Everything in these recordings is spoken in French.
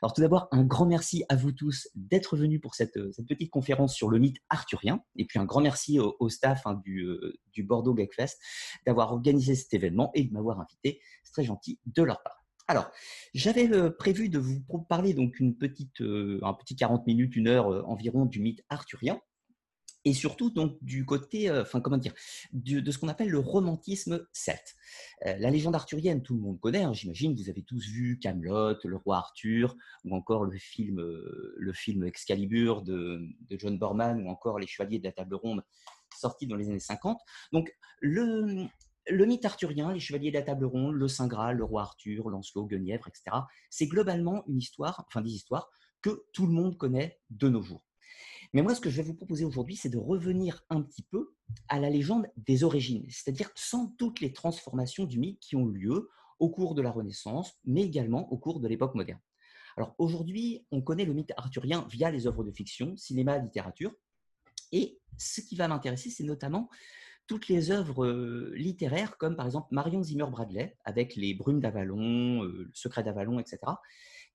Alors tout d'abord, un grand merci à vous tous d'être venus pour cette, petite conférence sur le mythe arthurien. Et puis un grand merci au, staff hein, du, du, Bordeaux Gagfest d'avoir organisé cet événement et de m'avoir invité. C'est très gentil de leur part. Alors, j'avais prévu de vous parler donc une petite, un petit 40 minutes, une heure environ du mythe arthurien et surtout donc du côté, euh, comment dire, de ce qu'on appelle le romantisme celte. Euh, la légende arthurienne, tout le monde connaît, hein, j'imagine, vous avez tous vu Camelot, le roi Arthur, ou encore le film, euh, le film Excalibur de, John Borman, ou encore Les Chevaliers de la Table Ronde, sorti dans les années 50. Donc le, le mythe arthurien, les Chevaliers de la Table Ronde, le Saint Graal, le roi Arthur, Lancelot, Guenièvre, etc., c'est globalement une histoire, enfin des histoires que tout le monde connaît de nos jours. Mais moi, ce que je vais vous proposer aujourd'hui, c'est de revenir un petit peu à la légende des origines, c'est-à-dire sans toutes les transformations du mythe qui ont lieu au cours de la Renaissance, mais également au cours de l'époque moderne. Alors aujourd'hui, on connaît le mythe arthurien via les œuvres de fiction, cinéma, littérature, et ce qui va m'intéresser, c'est notamment toutes les œuvres euh, littéraires, comme par exemple Marion Zimmer Bradley, avec Les Brumes d'Avalon, euh, Le Secret d'Avalon, etc.,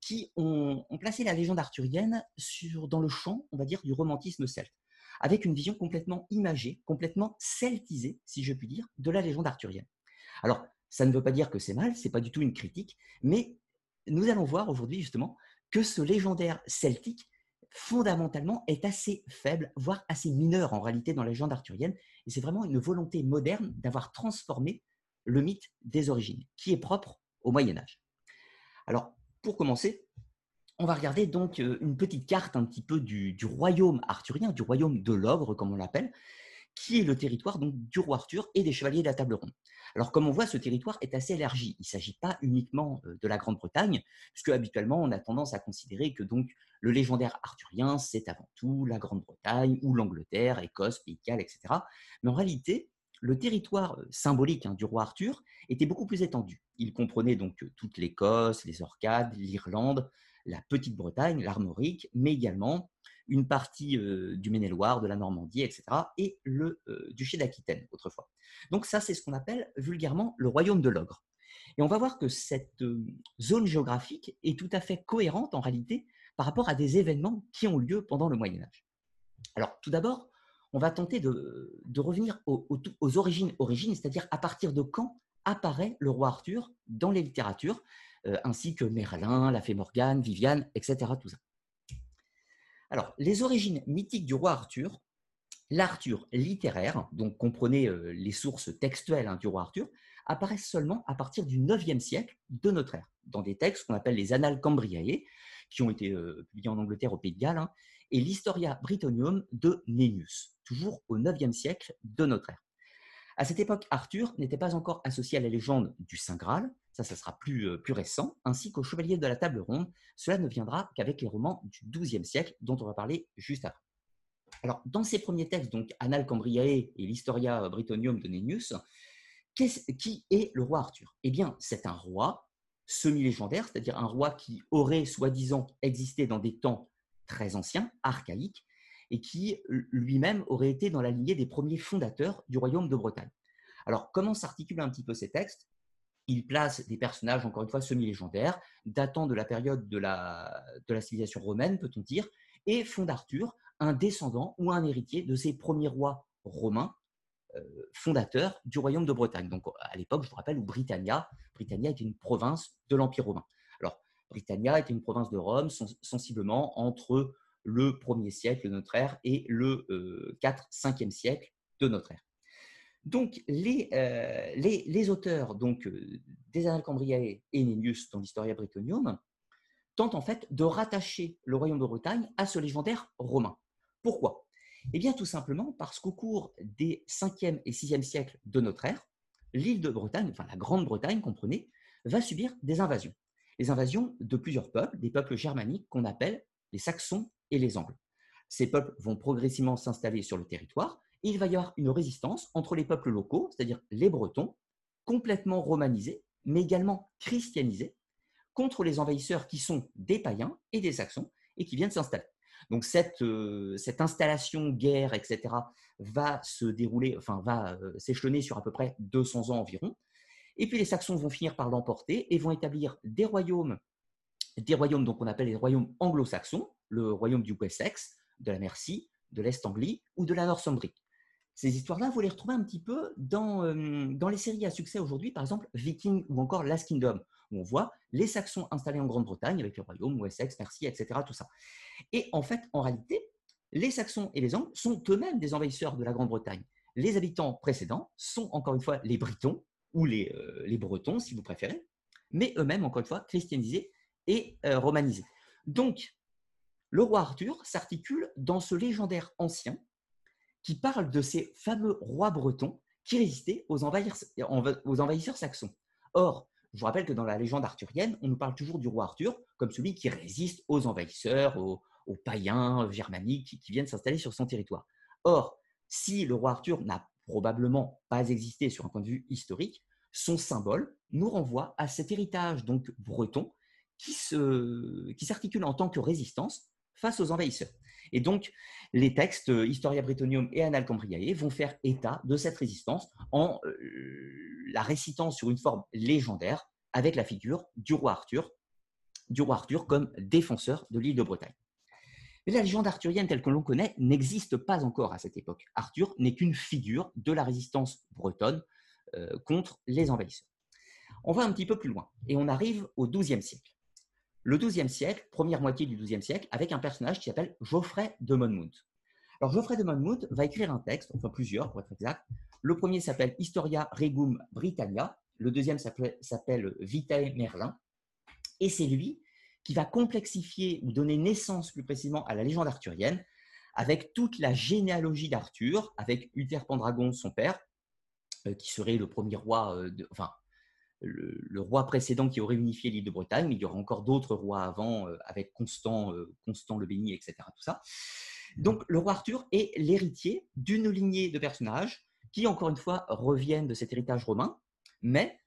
qui ont, placé la légende arthurienne sur, dans le champ, on va dire, du romantisme celte, avec une vision complètement imagée, complètement celtisée, si je puis dire, de la légende arthurienne. Alors, ça ne veut pas dire que c'est mal, c'est pas du tout une critique, mais nous allons voir aujourd'hui justement que ce légendaire celtique, fondamentalement, est assez faible, voire assez mineur en réalité dans la légende arthurienne, et c'est vraiment une volonté moderne d'avoir transformé le mythe des origines, qui est propre au Moyen Âge. Alors, pour commencer, on va regarder donc euh, une petite carte un petit peu du, royaume arthurien, du royaume de l'ogre, comme on l'appelle, qui est le territoire donc du roi Arthur et des chevaliers de la table ronde. Alors, comme on voit, ce territoire est assez élargi. Il ne s'agit pas uniquement euh, de la Grande-Bretagne, puisque habituellement, on a tendance à considérer que donc le légendaire arthurien, c'est avant tout la Grande-Bretagne ou l'Angleterre, Écosse, Pays de etc. Mais en réalité, le territoire symbolique hein, du roi Arthur était beaucoup plus étendu. Il comprenait donc toute l'Écosse, les Orcades, l'Irlande, la Petite-Bretagne, l'Armorique, mais également une partie du Maine-et-Loire, de la Normandie, etc., et le duché d'Aquitaine autrefois. Donc ça, c'est ce qu'on appelle vulgairement le royaume de l'ogre. Et on va voir que cette zone géographique est tout à fait cohérente en réalité par rapport à des événements qui ont lieu pendant le Moyen Âge. Alors tout d'abord, on va tenter de, revenir aux, origines, c'est-à-dire à partir de quand apparaît le roi Arthur dans les littératures, euh, ainsi que Merlin, la fée Morgane, Viviane, etc. Alors, les origines mythiques du roi Arthur, l'Arthur littéraire, donc comprenez euh, les sources textuelles hein, du roi Arthur, apparaissent seulement à partir du 9e siècle de notre ère, dans des textes qu'on appelle les Annales Cambriae, qui ont été euh, publiés en Angleterre au Pays de Galles, hein, et l'Historia Britannium de Nennius toujours au IXe siècle de notre ère. À cette époque, Arthur n'était pas encore associé à la légende du Saint Graal, ça, ça sera plus, euh, plus récent, ainsi qu'au Chevalier de la Table Ronde. Cela ne viendra qu'avec les romans du XIIe siècle, dont on va parler juste après. Alors, dans ces premiers textes, donc Annales Cambriae et l'Historia Britannium de Nennius, qui est le roi Arthur? Eh bien, c'est un roi semi-légendaire, c'est-à-dire un roi qui aurait soi-disant existé dans des temps très anciens, archaïques, et qui lui-même aurait été dans la lignée des premiers fondateurs du royaume de Bretagne. Alors, comment s'articulent un petit peu ces textes? Il place des personnages, encore une fois, semi-légendaires, datant de la période de la, de la civilisation romaine, peut-on dire, et font d'Arthur un descendant ou un héritier de ces premiers rois romains euh, fondateurs du royaume de Bretagne. Donc, à l'époque, je vous rappelle, où Britannia, Britannia était une province de l'Empire romain. Britannia était une province de Rome, sensiblement entre le 1er siècle de notre ère et le 4-5e euh, siècle de notre ère. Donc, les, euh, auteurs donc, euh, des Annales Cambriae et Nennius dans l'Historia Britannium tentent en fait de rattacher le royaume de Bretagne à ce légendaire romain. Pourquoi? Eh bien, tout simplement parce qu'au cours des 5e et 6e siècles de notre ère, l'île de Bretagne, enfin la Grande-Bretagne, comprenez, va subir des invasions. Les invasions de plusieurs peuples, des peuples germaniques qu'on appelle les Saxons et les Angles. Ces peuples vont progressivement s'installer sur le territoire et il va y avoir une résistance entre les peuples locaux, c'est-à-dire les Bretons, complètement romanisés, mais également christianisés, contre les envahisseurs qui sont des païens et des Saxons et qui viennent s'installer. Donc cette, euh, cette installation, guerre, etc., va se dérouler, enfin va euh, s'échelonner sur à peu près 200 ans environ. Et puis les Saxons vont finir par l'emporter et vont établir des royaumes des royaumes donc on appelle les royaumes anglo-saxons, le royaume du Wessex, de la Mercie, de l'Est Anglie ou de la Northumbrie. Ces histoires-là, vous les retrouvez un petit peu dans, euh, dans les séries à succès aujourd'hui, par exemple Viking ou encore Last Kingdom, où on voit les Saxons installés en Grande-Bretagne avec le royaume, Wessex, Mercie, etc. Tout ça. Et en fait, en réalité, les Saxons et les Angles sont eux-mêmes des envahisseurs de la Grande-Bretagne. Les habitants précédents sont encore une fois les Britons ou les, euh, les Bretons, si vous préférez, mais eux-mêmes, encore une fois, christianisés et euh, romanisés. Donc, le roi Arthur s'articule dans ce légendaire ancien qui parle de ces fameux rois bretons qui résistaient aux, envahisseurs, saxons. Or, je vous rappelle que dans la légende arthurienne, on nous parle toujours du roi Arthur comme celui qui résiste aux envahisseurs, aux, païens germaniques qui, viennent s'installer sur son territoire. Or, si le roi Arthur n'a probablement pas existé sur un point de vue historique, son symbole nous renvoie à cet héritage donc breton qui s'articule en tant que résistance face aux envahisseurs. Et donc, les textes euh, Historia Britannium et Annales Cambriae vont faire état de cette résistance en euh, la récitant sur une forme légendaire avec la figure du roi Arthur, du roi Arthur comme défenseur de l'île de Bretagne. Mais la légende arthurienne telle que l'on connaît n'existe pas encore à cette époque. Arthur n'est qu'une figure de la résistance bretonne euh, contre les envahisseurs. On va un petit peu plus loin et on arrive au XIIe siècle le XIIe siècle, première moitié du XIIe siècle, avec un personnage qui s'appelle Geoffrey de Monmouth. Alors Geoffrey de Monmouth va écrire un texte, enfin plusieurs pour être exact. Le premier s'appelle Historia Regum Britannia, le deuxième s'appelle Vitae Merlin, et c'est lui qui va complexifier ou donner naissance plus précisément à la légende arthurienne, avec toute la généalogie d'Arthur, avec Uther Pendragon, son père, euh, qui serait le premier roi, euh, enfin le, roi précédent qui aurait unifié l'île de Bretagne, mais il y aura encore d'autres rois avant, euh, avec Constant, Constant le Béni, etc. Donc le roi Arthur est l'héritier d'une lignée de personnages qui, encore une fois, reviennent de cet héritage romain, mais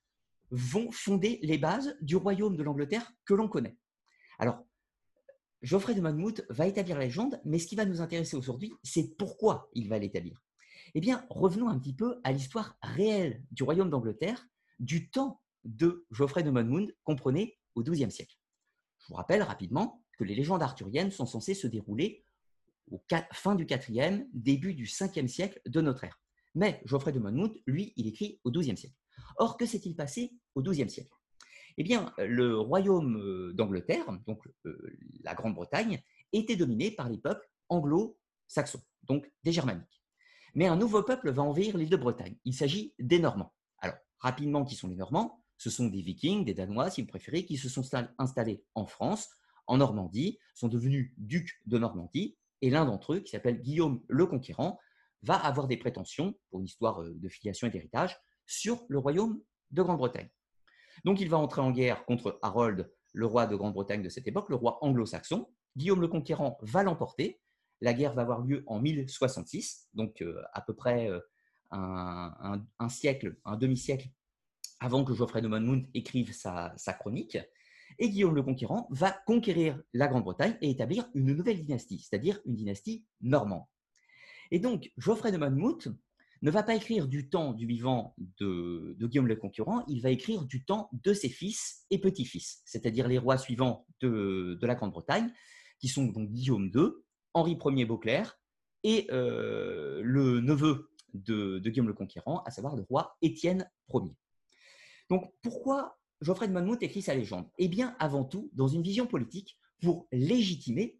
vont fonder les bases du royaume de l'Angleterre que l'on connaît. Alors, Geoffrey de Monmouth va établir la légende, mais ce qui va nous intéresser aujourd'hui, c'est pourquoi il va l'établir. Eh bien, revenons un petit peu à l'histoire réelle du royaume d'Angleterre du temps de Geoffrey de Monmouth comprenait au XIIe siècle. Je vous rappelle rapidement que les légendes arthuriennes sont censées se dérouler au fin du IVe, début du Ve siècle de notre ère. Mais Geoffrey de Monmouth, lui, il écrit au XIIe siècle. Or, que s'est-il passé au XIIe siècle? Eh bien, le royaume euh, d'Angleterre, donc euh, la Grande-Bretagne, était dominé par les peuples anglo-saxons, donc des germaniques. Mais un nouveau peuple va envahir l'île de Bretagne. Il s'agit des Normands rapidement qui sont les Normands? Ce sont des Vikings, des Danois, si vous préférez, qui se sont installés en France, en Normandie, sont devenus ducs de Normandie, et l'un d'entre eux, qui s'appelle Guillaume le Conquérant, va avoir des prétentions, pour une histoire euh, de filiation et d'héritage, sur le royaume de Grande-Bretagne. Donc il va entrer en guerre contre Harold, le roi de Grande-Bretagne de cette époque, le roi anglo-saxon. Guillaume le Conquérant va l'emporter. La guerre va avoir lieu en 1066, donc euh, à peu près euh, un, siècle, un demi-siècle avant que Geoffrey de Monmouth écrive sa, chronique. Et Guillaume le Conquérant va conquérir la Grande-Bretagne et établir une nouvelle dynastie, c'est-à-dire une dynastie normande. Et donc, Geoffrey de Monmouth ne va pas écrire du temps du vivant de, Guillaume le Conquérant, il va écrire du temps de ses fils et petits-fils, c'est-à-dire les rois suivants de, la Grande-Bretagne, qui sont donc Guillaume II, Henri Ier Beauclerc et euh, le neveu de, Guillaume le Conquérant, à savoir le roi Étienne Ier. Donc pourquoi Geoffrey de Monmouth écrit sa légende? Eh bien, avant tout, dans une vision politique, pour légitimer,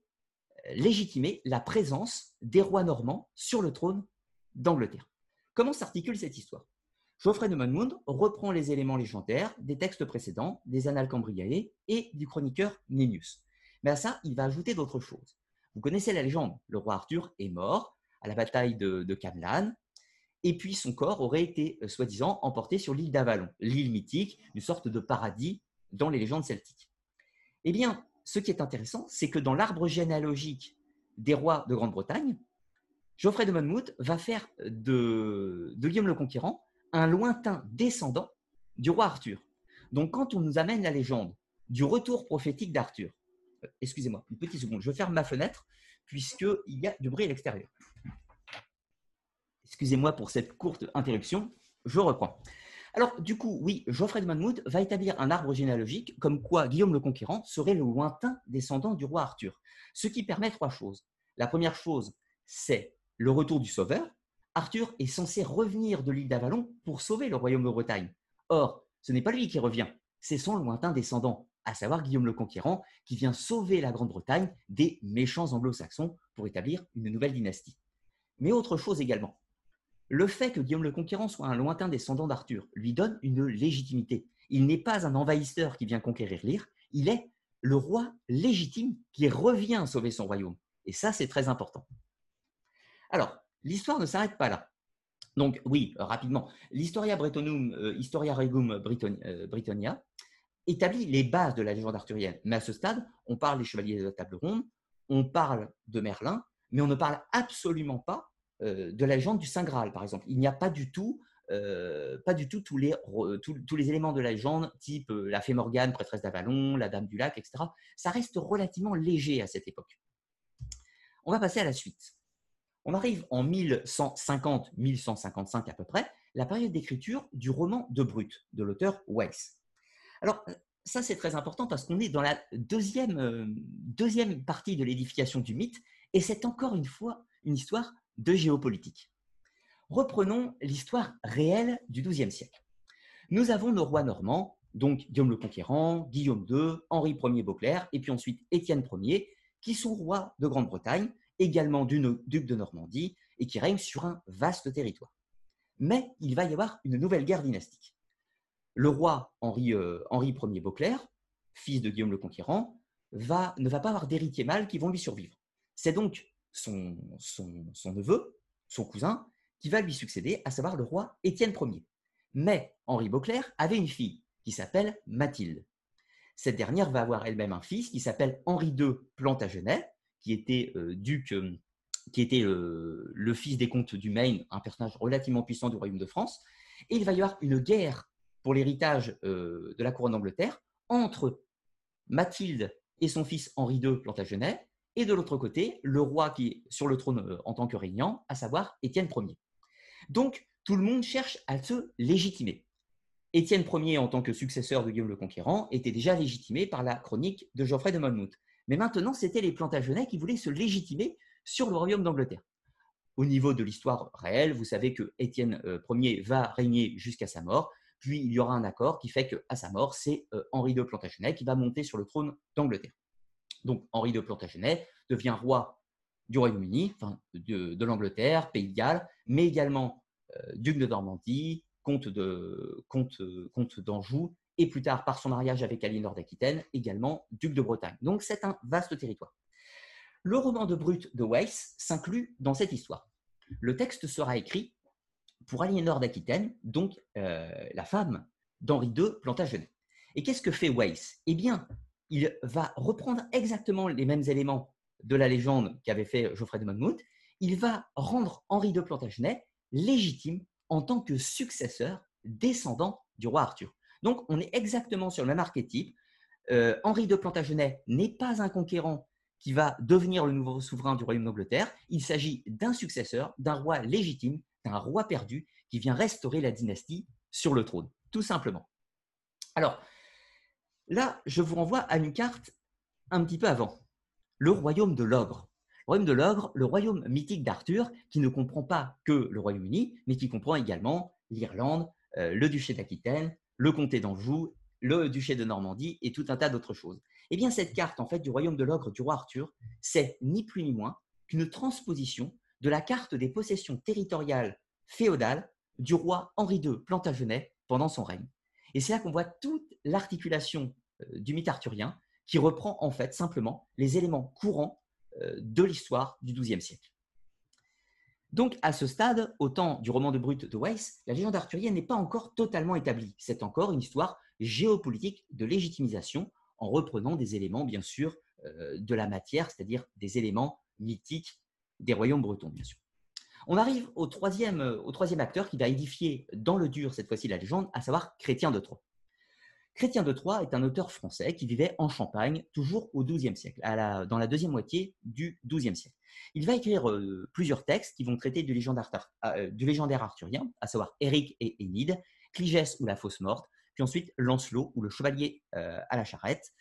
euh, légitimer la présence des rois normands sur le trône d'Angleterre. Comment s'articule cette histoire? Geoffrey de Monmouth reprend les éléments légendaires des textes précédents, des Annales Cambriae et du chroniqueur Nennius. Mais à ça, il va ajouter d'autres choses. Vous connaissez la légende, le roi Arthur est mort à la bataille de, de Camlan, et puis son corps aurait été, euh, soi-disant, emporté sur l'île d'Avalon, l'île mythique, une sorte de paradis dans les légendes celtiques. Eh bien, ce qui est intéressant, c'est que dans l'arbre généalogique des rois de Grande-Bretagne, Geoffrey de Monmouth va faire de, Guillaume le Conquérant un lointain descendant du roi Arthur. Donc, quand on nous amène la légende du retour prophétique d'Arthur, euh, excusez-moi, une petite seconde, je ferme ma fenêtre puisqu'il y a du bruit à l'extérieur. Excusez-moi pour cette courte interruption, je reprends. Alors, du coup, oui, Geoffrey de Monmouth va établir un arbre généalogique comme quoi Guillaume le Conquérant serait le lointain descendant du roi Arthur. Ce qui permet trois choses. La première chose, c'est le retour du sauveur. Arthur est censé revenir de l'île d'Avalon pour sauver le royaume de Bretagne. Or, ce n'est pas lui qui revient, c'est son lointain descendant, à savoir Guillaume le Conquérant, qui vient sauver la Grande-Bretagne des méchants anglo-saxons pour établir une nouvelle dynastie. Mais autre chose également, le fait que Guillaume le Conquérant soit un lointain descendant d'Arthur lui donne une légitimité. Il n'est pas un envahisseur qui vient conquérir l'Ire, il est le roi légitime qui revient sauver son royaume. Et ça, c'est très important. Alors, l'histoire ne s'arrête pas là. Donc, oui, rapidement, l'Historia Bretonum, euh, Historia Regum euh, Britannia établit les bases de la légende arthurienne. Mais à ce stade, on parle des chevaliers de la table ronde, on parle de Merlin, mais on ne parle absolument pas euh, de la légende du Saint Graal, par exemple. Il n'y a pas du tout, euh, pas du tout tous les, éléments de la légende, type euh, la fée Morgane, prêtresse d'Avalon, la Dame du Lac, etc. Ça reste relativement léger à cette époque. On va passer à la suite. On arrive en 1150-1155 à peu près, la période d'écriture du roman de Brut, de l'auteur Weiss. Alors, ça c'est très important parce qu'on est dans la deuxième, deuxième partie de l'édification du mythe, et c'est encore une fois une histoire de géopolitique. Reprenons l'histoire réelle du XIIe siècle. Nous avons nos rois normands, donc Guillaume le Conquérant, Guillaume II, Henri Ier Beauclerc, et puis ensuite Étienne Ier, qui sont rois de Grande-Bretagne, également du duc de Normandie, et qui règnent sur un vaste territoire. Mais il va y avoir une nouvelle guerre dynastique. Le roi Henri, euh, Henri Ier Beauclerc, fils de Guillaume le Conquérant, va, ne va pas avoir d'héritiers mâles qui vont lui survivre. C'est donc son, son, neveu, son cousin, qui va lui succéder, à savoir le roi Étienne Ier. Mais Henri Beauclerc avait une fille qui s'appelle Mathilde. Cette dernière va avoir elle-même un fils qui s'appelle Henri II Plantagenet, qui était euh, duc, euh, qui était euh, le fils des comtes du Maine, un personnage relativement puissant du royaume de France. Et il va y avoir une guerre pour l'héritage de la couronne d'Angleterre entre Mathilde et son fils Henri II Plantagenet, et de l'autre côté, le roi qui est sur le trône euh, en tant que régnant, à savoir Étienne Ier. Donc, tout le monde cherche à se légitimer. Étienne Ier, en tant que successeur de Guillaume le Conquérant, était déjà légitimé par la chronique de Geoffrey de Monmouth. Mais maintenant, c'était les Plantagenets qui voulaient se légitimer sur le royaume d'Angleterre. Au niveau de l'histoire réelle, vous savez que Étienne euh, Ier va régner jusqu'à sa mort, puis il y aura un accord qui fait qu'à sa mort, c'est euh, Henri II Plantagenet qui va monter sur le trône d'Angleterre. Donc Henri de Plantagenet devient roi du Royaume-Uni, de, l'Angleterre, pays de Galles, mais également euh, duc de Normandie, comte d'Anjou, et plus tard, par son mariage avec Aliénor d'Aquitaine, également duc de Bretagne. Donc c'est un vaste territoire. Le roman de Brut de Weiss s'inclut dans cette histoire. Le texte sera écrit pour Aliénor d'Aquitaine, donc euh, la femme d'Henri II Plantagenet. Et qu'est-ce que fait Weiss? Eh bien, il va reprendre exactement les mêmes éléments de la légende qu'avait fait Geoffrey de Monmouth. Il va rendre Henri de Plantagenet légitime en tant que successeur descendant du roi Arthur. Donc, on est exactement sur le même archétype. Euh, Henri de Plantagenet n'est pas un conquérant qui va devenir le nouveau souverain du royaume d'Angleterre. Il s'agit d'un successeur, d'un roi légitime, d'un roi perdu qui vient restaurer la dynastie sur le trône, tout simplement. Alors, Là, je vous renvoie à une carte un petit peu avant. Le royaume de l'ogre. Le royaume de l'ogre, le royaume mythique d'Arthur, qui ne comprend pas que le Royaume-Uni, mais qui comprend également l'Irlande, euh, le duché d'Aquitaine, le comté d'Anjou, le duché de Normandie et tout un tas d'autres choses. Eh bien, cette carte, en fait, du royaume de l'ogre du roi Arthur, c'est ni plus ni moins qu'une transposition de la carte des possessions territoriales féodales du roi Henri II Plantagenet pendant son règne. Et c'est là qu'on voit toute l'articulation euh, du mythe arthurien, qui reprend en fait simplement les éléments courants euh, de l'histoire du XIIe siècle. Donc, à ce stade, au temps du roman de Brut de Weiss, la légende arthurienne n'est pas encore totalement établie. C'est encore une histoire géopolitique de légitimisation en reprenant des éléments, bien sûr, euh, de la matière, c'est-à-dire des éléments mythiques des royaumes bretons, bien sûr. On arrive au troisième, au troisième acteur qui va édifier dans le dur, cette fois-ci, la légende, à savoir Chrétien de Troyes. Chrétien de Troyes est un auteur français qui vivait en Champagne, toujours au XIIe siècle, dans la deuxième moitié du XIIe siècle. Il va écrire euh, plusieurs textes qui vont traiter du légendaire, euh, du légendaire arthurien, à savoir Éric et Énide, Cligès ou la Fosse Morte, puis ensuite Lancelot ou le Chevalier euh, à la Charrette,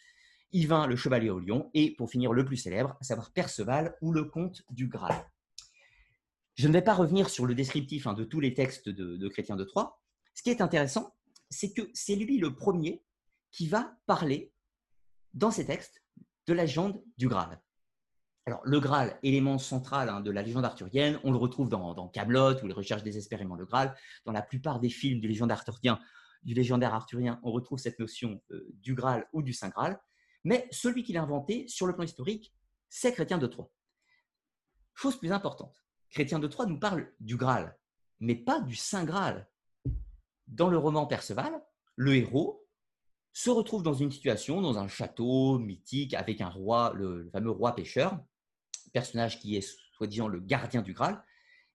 Yvain le Chevalier au Lion, et pour finir le plus célèbre, à savoir Perceval ou le Comte du Graal. Je ne vais pas revenir sur le descriptif hein, de tous les textes de, de Chrétien de Troyes. Ce qui est intéressant, c'est que c'est lui le premier qui va parler dans ses textes de la légende du Graal. Alors, le Graal, élément central hein, de la légende arthurienne, on le retrouve dans, dans Camelot, où il recherche désespérément le Graal. Dans la plupart des films du légendaire arthurien, du légendaire arthurien, on retrouve cette notion euh, du Graal ou du Saint Graal. Mais celui qui l'a inventé, sur le plan historique, c'est Chrétien de Troyes. Chose plus importante, Chrétien de Troyes nous parle du Graal, mais pas du Saint Graal. Dans le roman Perceval, le héros se retrouve dans une situation, dans un château mythique avec un roi, le, fameux roi pêcheur, personnage qui est soi-disant le gardien du Graal.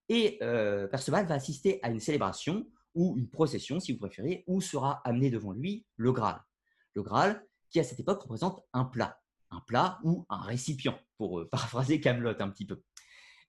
Et euh, Perceval va assister à une célébration ou une procession, si vous préférez, où sera amené devant lui le Graal. Le Graal, qui à cette époque représente un plat, un plat ou un récipient, pour euh, paraphraser Camelot un petit peu.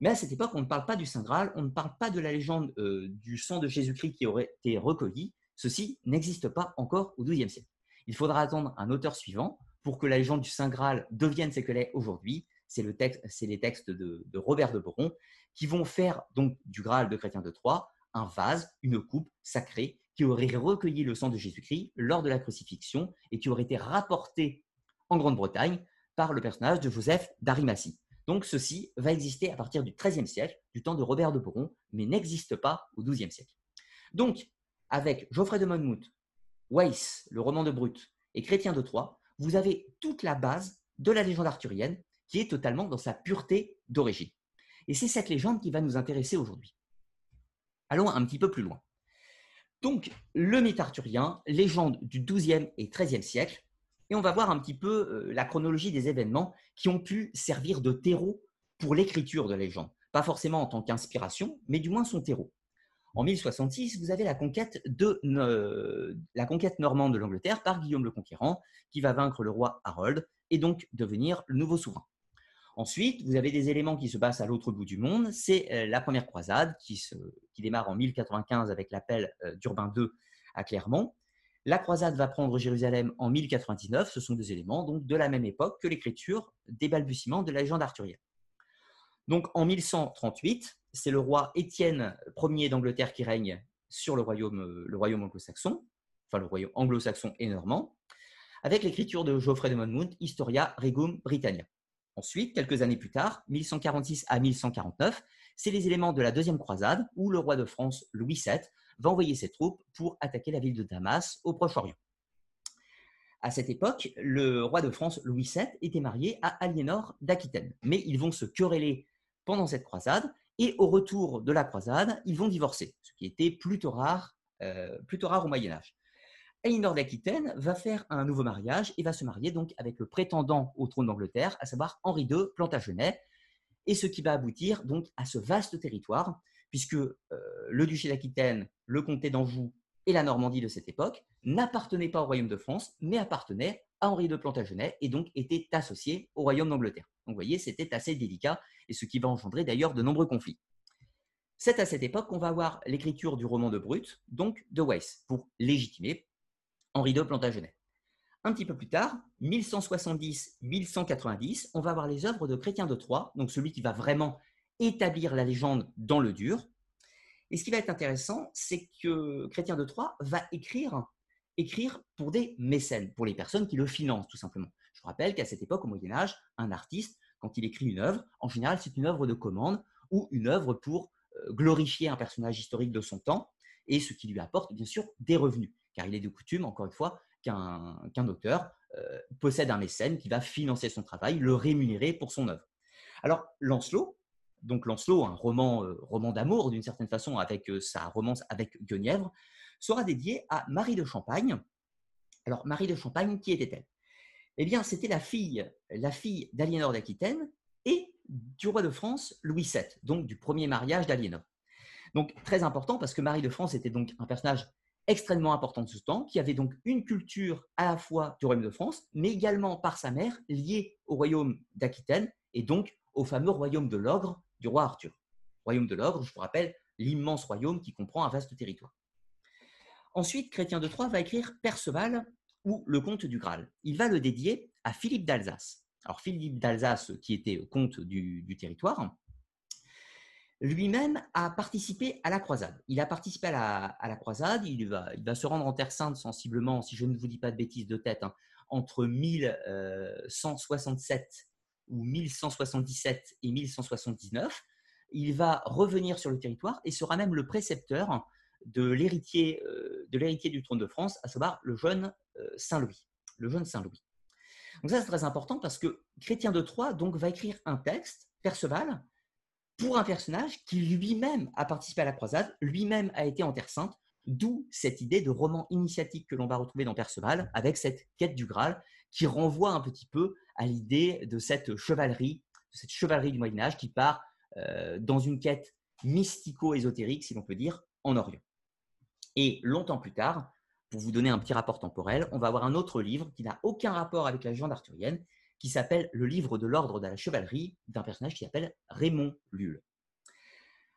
Mais à cette époque, on ne parle pas du Saint Graal, on ne parle pas de la légende euh, du sang de Jésus-Christ qui aurait été recueilli. Ceci n'existe pas encore au XIIe siècle. Il faudra attendre un auteur suivant pour que la légende du Saint Graal devienne ce qu'elle est aujourd'hui. C'est le texte, les textes de, Robert de Boron qui vont faire donc du Graal de Chrétien de Troyes un vase, une coupe sacrée qui aurait recueilli le sang de Jésus-Christ lors de la crucifixion et qui aurait été rapporté en Grande-Bretagne par le personnage de Joseph d'Arimathie. Donc ceci va exister à partir du XIIIe siècle, du temps de Robert de Boron, mais n'existe pas au XIIe siècle. Donc, avec Geoffrey de Monmouth, Weiss, le roman de Brut, et Chrétien de Troyes, vous avez toute la base de la légende arthurienne qui est totalement dans sa pureté d'origine. Et c'est cette légende qui va nous intéresser aujourd'hui. Allons un petit peu plus loin. Donc, le mythe arthurien, légende du XIIe et XIIIe siècle, et on va voir un petit peu euh, la chronologie des événements qui ont pu servir de terreau pour l'écriture de légende. Pas forcément en tant qu'inspiration, mais du moins son terreau. En 1066, vous avez la conquête, de, la conquête normande de l'Angleterre par Guillaume le Conquérant, qui va vaincre le roi Harold et donc devenir le nouveau souverain. Ensuite, vous avez des éléments qui se passent à l'autre bout du monde. C'est euh, la première croisade qui, démarre en 1095 avec l'appel euh, d'Urbain II à Clermont. La croisade va prendre Jérusalem en 1099. Ce sont des éléments donc de la même époque que l'écriture des balbutiements de la légende arthurienne. Donc en 1138, c'est le roi Étienne Ier d'Angleterre qui règne sur le royaume, euh, le royaume anglo-saxon, enfin le royaume anglo-saxon et normand, avec l'écriture de Geoffrey de Monmouth, Historia Regum Britannia. Ensuite, quelques années plus tard, 1146 à 1149, c'est les éléments de la deuxième croisade où le roi de France Louis VII va envoyer ses troupes pour attaquer la ville de Damas au Proche-Orient. À cette époque, le roi de France Louis VII était marié à Aliénor d'Aquitaine, mais ils vont se quereller pendant cette croisade et au retour de la croisade, ils vont divorcer, ce qui était plutôt rare, euh, plutôt rare au Moyen Âge. Elinor d'Aquitaine va faire un nouveau mariage et va se marier donc avec le prétendant au trône d'Angleterre, à savoir Henri II Plantagenet, et ce qui va aboutir donc à ce vaste territoire, puisque euh, le duché d'Aquitaine, le comté d'Anjou et la Normandie de cette époque n'appartenaient pas au royaume de France, mais appartenaient à Henri de Plantagenet et donc étaient associés au royaume d'Angleterre. Donc vous voyez, c'était assez délicat et ce qui va engendrer d'ailleurs de nombreux conflits. C'est à cette époque qu'on va avoir l'écriture du roman de Brut, donc de Weiss, pour légitimer Henri de Plantagenet. Un petit peu plus tard, 1170-1190, on va avoir les œuvres de Chrétien de Troyes, donc celui qui va vraiment établir la légende dans le dur. Et ce qui va être intéressant, c'est que Chrétien de Troyes va écrire, écrire pour des mécènes, pour les personnes qui le financent tout simplement. Je vous rappelle qu'à cette époque, au Moyen Âge, un artiste quand il écrit une œuvre, en général, c'est une œuvre de commande ou une œuvre pour euh, glorifier un personnage historique de son temps et ce qui lui apporte bien sûr des revenus. Car il est de coutume, encore une fois, qu'un auteur euh, possède un mécène qui va financer son travail, le rémunérer pour son œuvre. Alors, Lancelot, donc Lancelot, un roman, euh, roman d'amour d'une certaine façon avec sa romance avec Guenièvre, sera dédié à Marie de Champagne. Alors, Marie de Champagne, qui était-elle? Eh bien, c'était la fille, la fille d'Aliénor d'Aquitaine et du roi de France Louis VII, donc du premier mariage d'Aliénor. Donc très important parce que Marie de France était donc un personnage extrêmement important de ce temps, qui avait donc une culture à la fois du royaume de France, mais également par sa mère liée au royaume d'Aquitaine et donc au fameux royaume de l'Ogre roi Arthur. Royaume de l'Ogre, je vous rappelle, l'immense royaume qui comprend un vaste territoire. Ensuite, Chrétien de Troyes va écrire Perceval ou le comte du Graal. Il va le dédier à Philippe d'Alsace. Alors Philippe d'Alsace, qui était comte du, territoire, lui-même a participé à la croisade. Il a participé à la, croisade, il va, se rendre en Terre Sainte sensiblement, si je ne vous dis pas de bêtises de tête, hein, entre 1167 euh, ou 1177 et 1179. Il va revenir sur le territoire et sera même le précepteur de l'héritier euh, du trône de France, à savoir le jeune euh, Saint-Louis. Le jeune Saint-Louis. Donc ça, c'est très important parce que Chrétien de Troyes donc, va écrire un texte, Perceval, pour un personnage qui lui-même a participé à la croisade, lui-même a été en Terre Sainte, d'où cette idée de roman initiatique que l'on va retrouver dans Perceval, avec cette quête du Graal, qui renvoie un petit peu à l'idée de cette chevalerie, cette chevalerie du Moyen Âge qui part euh, dans une quête mystico-ésotérique, si l'on peut dire, en Orient. Et longtemps plus tard, pour vous donner un petit rapport temporel, on va avoir un autre livre qui n'a aucun rapport avec la légende arthurienne, qui s'appelle Le livre de l'ordre de la chevalerie, d'un personnage qui s'appelle Raymond Lulle.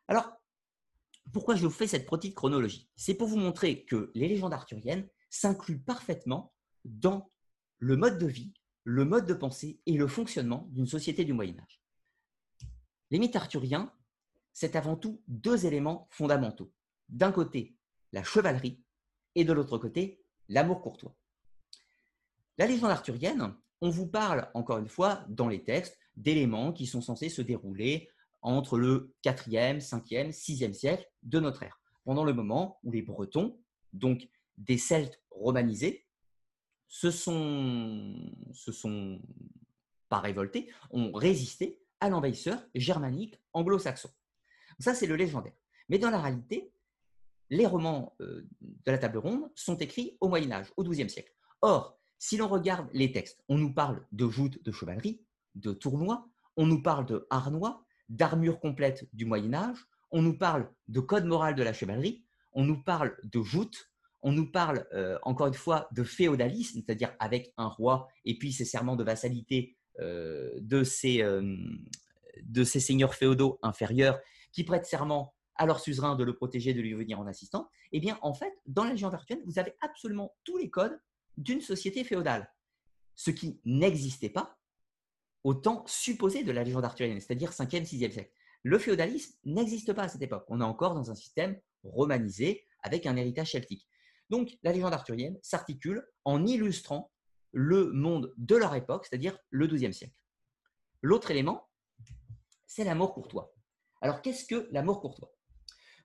Alors, pourquoi je vous fais cette petite chronologie? C'est pour vous montrer que les légendes arthuriennes s'incluent parfaitement dans le mode de vie, le mode de pensée et le fonctionnement d'une société du Moyen Âge. Les mythes arthuriens, c'est avant tout deux éléments fondamentaux. D'un côté, la chevalerie, et de l'autre côté, l'amour courtois. La légende arthurienne, on vous parle, encore une fois, dans les textes, d'éléments qui sont censés se dérouler entre le 4e, 5e, 6e siècle de notre ère, pendant le moment où les Bretons, donc des Celtes romanisés, se sont, se sont pas révoltés, ont résisté à l'envahisseur germanique anglo-saxon. Ça, c'est le légendaire. Mais dans la réalité, les romans euh, de la table ronde sont écrits au Moyen Âge, au XIIe siècle. Or, si l'on regarde les textes, on nous parle de joutes de chevalerie, de tournois, on nous parle de harnois, d'armure complète du Moyen Âge, on nous parle de code moral de la chevalerie, on nous parle de joutes, on nous parle euh, encore une fois de féodalisme, c'est-à-dire avec un roi et puis ses serments de vassalité euh, de, ces, ces seigneurs féodaux inférieurs qui prêtent serment à leur suzerain de le protéger, de lui venir en assistant, eh bien, en fait, dans la légende arthurienne, vous avez absolument tous les codes d'une société féodale, ce qui n'existait pas au temps supposé de la légende arthurienne, c'est-à-dire 5e, 6e siècle. Le féodalisme n'existe pas à cette époque. On est encore dans un système romanisé avec un héritage celtique. Donc, la légende arthurienne s'articule en illustrant le monde de leur époque, c'est-à-dire le XIIe siècle. L'autre élément, c'est l'amour courtois. Alors, qu'est-ce que l'amour courtois?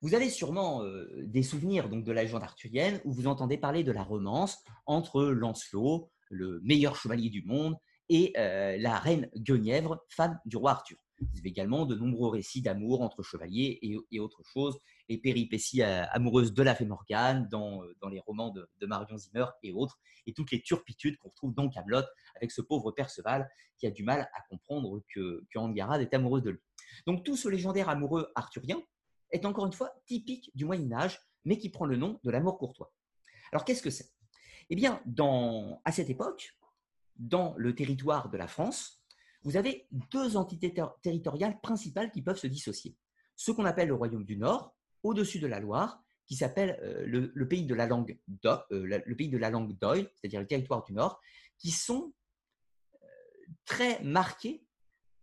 Vous avez sûrement euh, des souvenirs donc, de la légende arthurienne où vous entendez parler de la romance entre Lancelot, le meilleur chevalier du monde, et euh, la reine Guenièvre, femme du roi Arthur. Vous avez également de nombreux récits d'amour entre chevaliers et, autres choses, les péripéties euh, amoureuses de la fée Morgane dans, dans les romans de, Marion Zimmer et autres, et toutes les turpitudes qu'on retrouve dans Camelot avec ce pauvre Perceval qui a du mal à comprendre que, que Angarade est amoureuse de lui. Donc tout ce légendaire amoureux arthurien, est encore une fois typique du Moyen Âge, mais qui prend le nom de l'amour courtois. Alors qu'est-ce que c'est? Eh bien, à cette époque, dans le territoire de la France, vous avez deux entités territoriales principales qui peuvent se dissocier. Ce qu'on appelle le royaume du Nord, au-dessus de la Loire, qui s'appelle euh, le, pays de la langue euh, le pays de la langue d'Oil, c'est-à-dire le territoire du Nord, qui sont euh, très marqués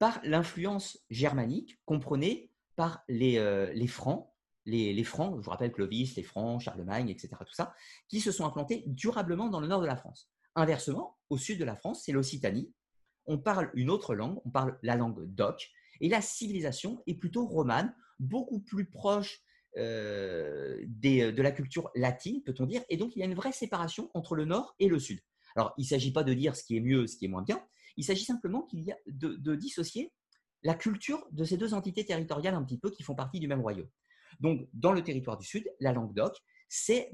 par l'influence germanique, comprenez par les, euh, les Francs, les, Francs, je vous rappelle Clovis, les Francs, Charlemagne, etc., tout ça, qui se sont implantés durablement dans le nord de la France. Inversement, au sud de la France, c'est l'Occitanie. On parle une autre langue, on parle la langue d'Oc, et la civilisation est plutôt romane, beaucoup plus proche euh, des, de la culture latine, peut-on dire, et donc il y a une vraie séparation entre le nord et le sud. Alors, il ne s'agit pas de dire ce qui est mieux, ce qui est moins bien, il s'agit simplement de dissocier la culture de ces deux entités territoriales un petit peu qui font partie du même royaume. Donc, dans le territoire du Sud, la langue d'oc, c'est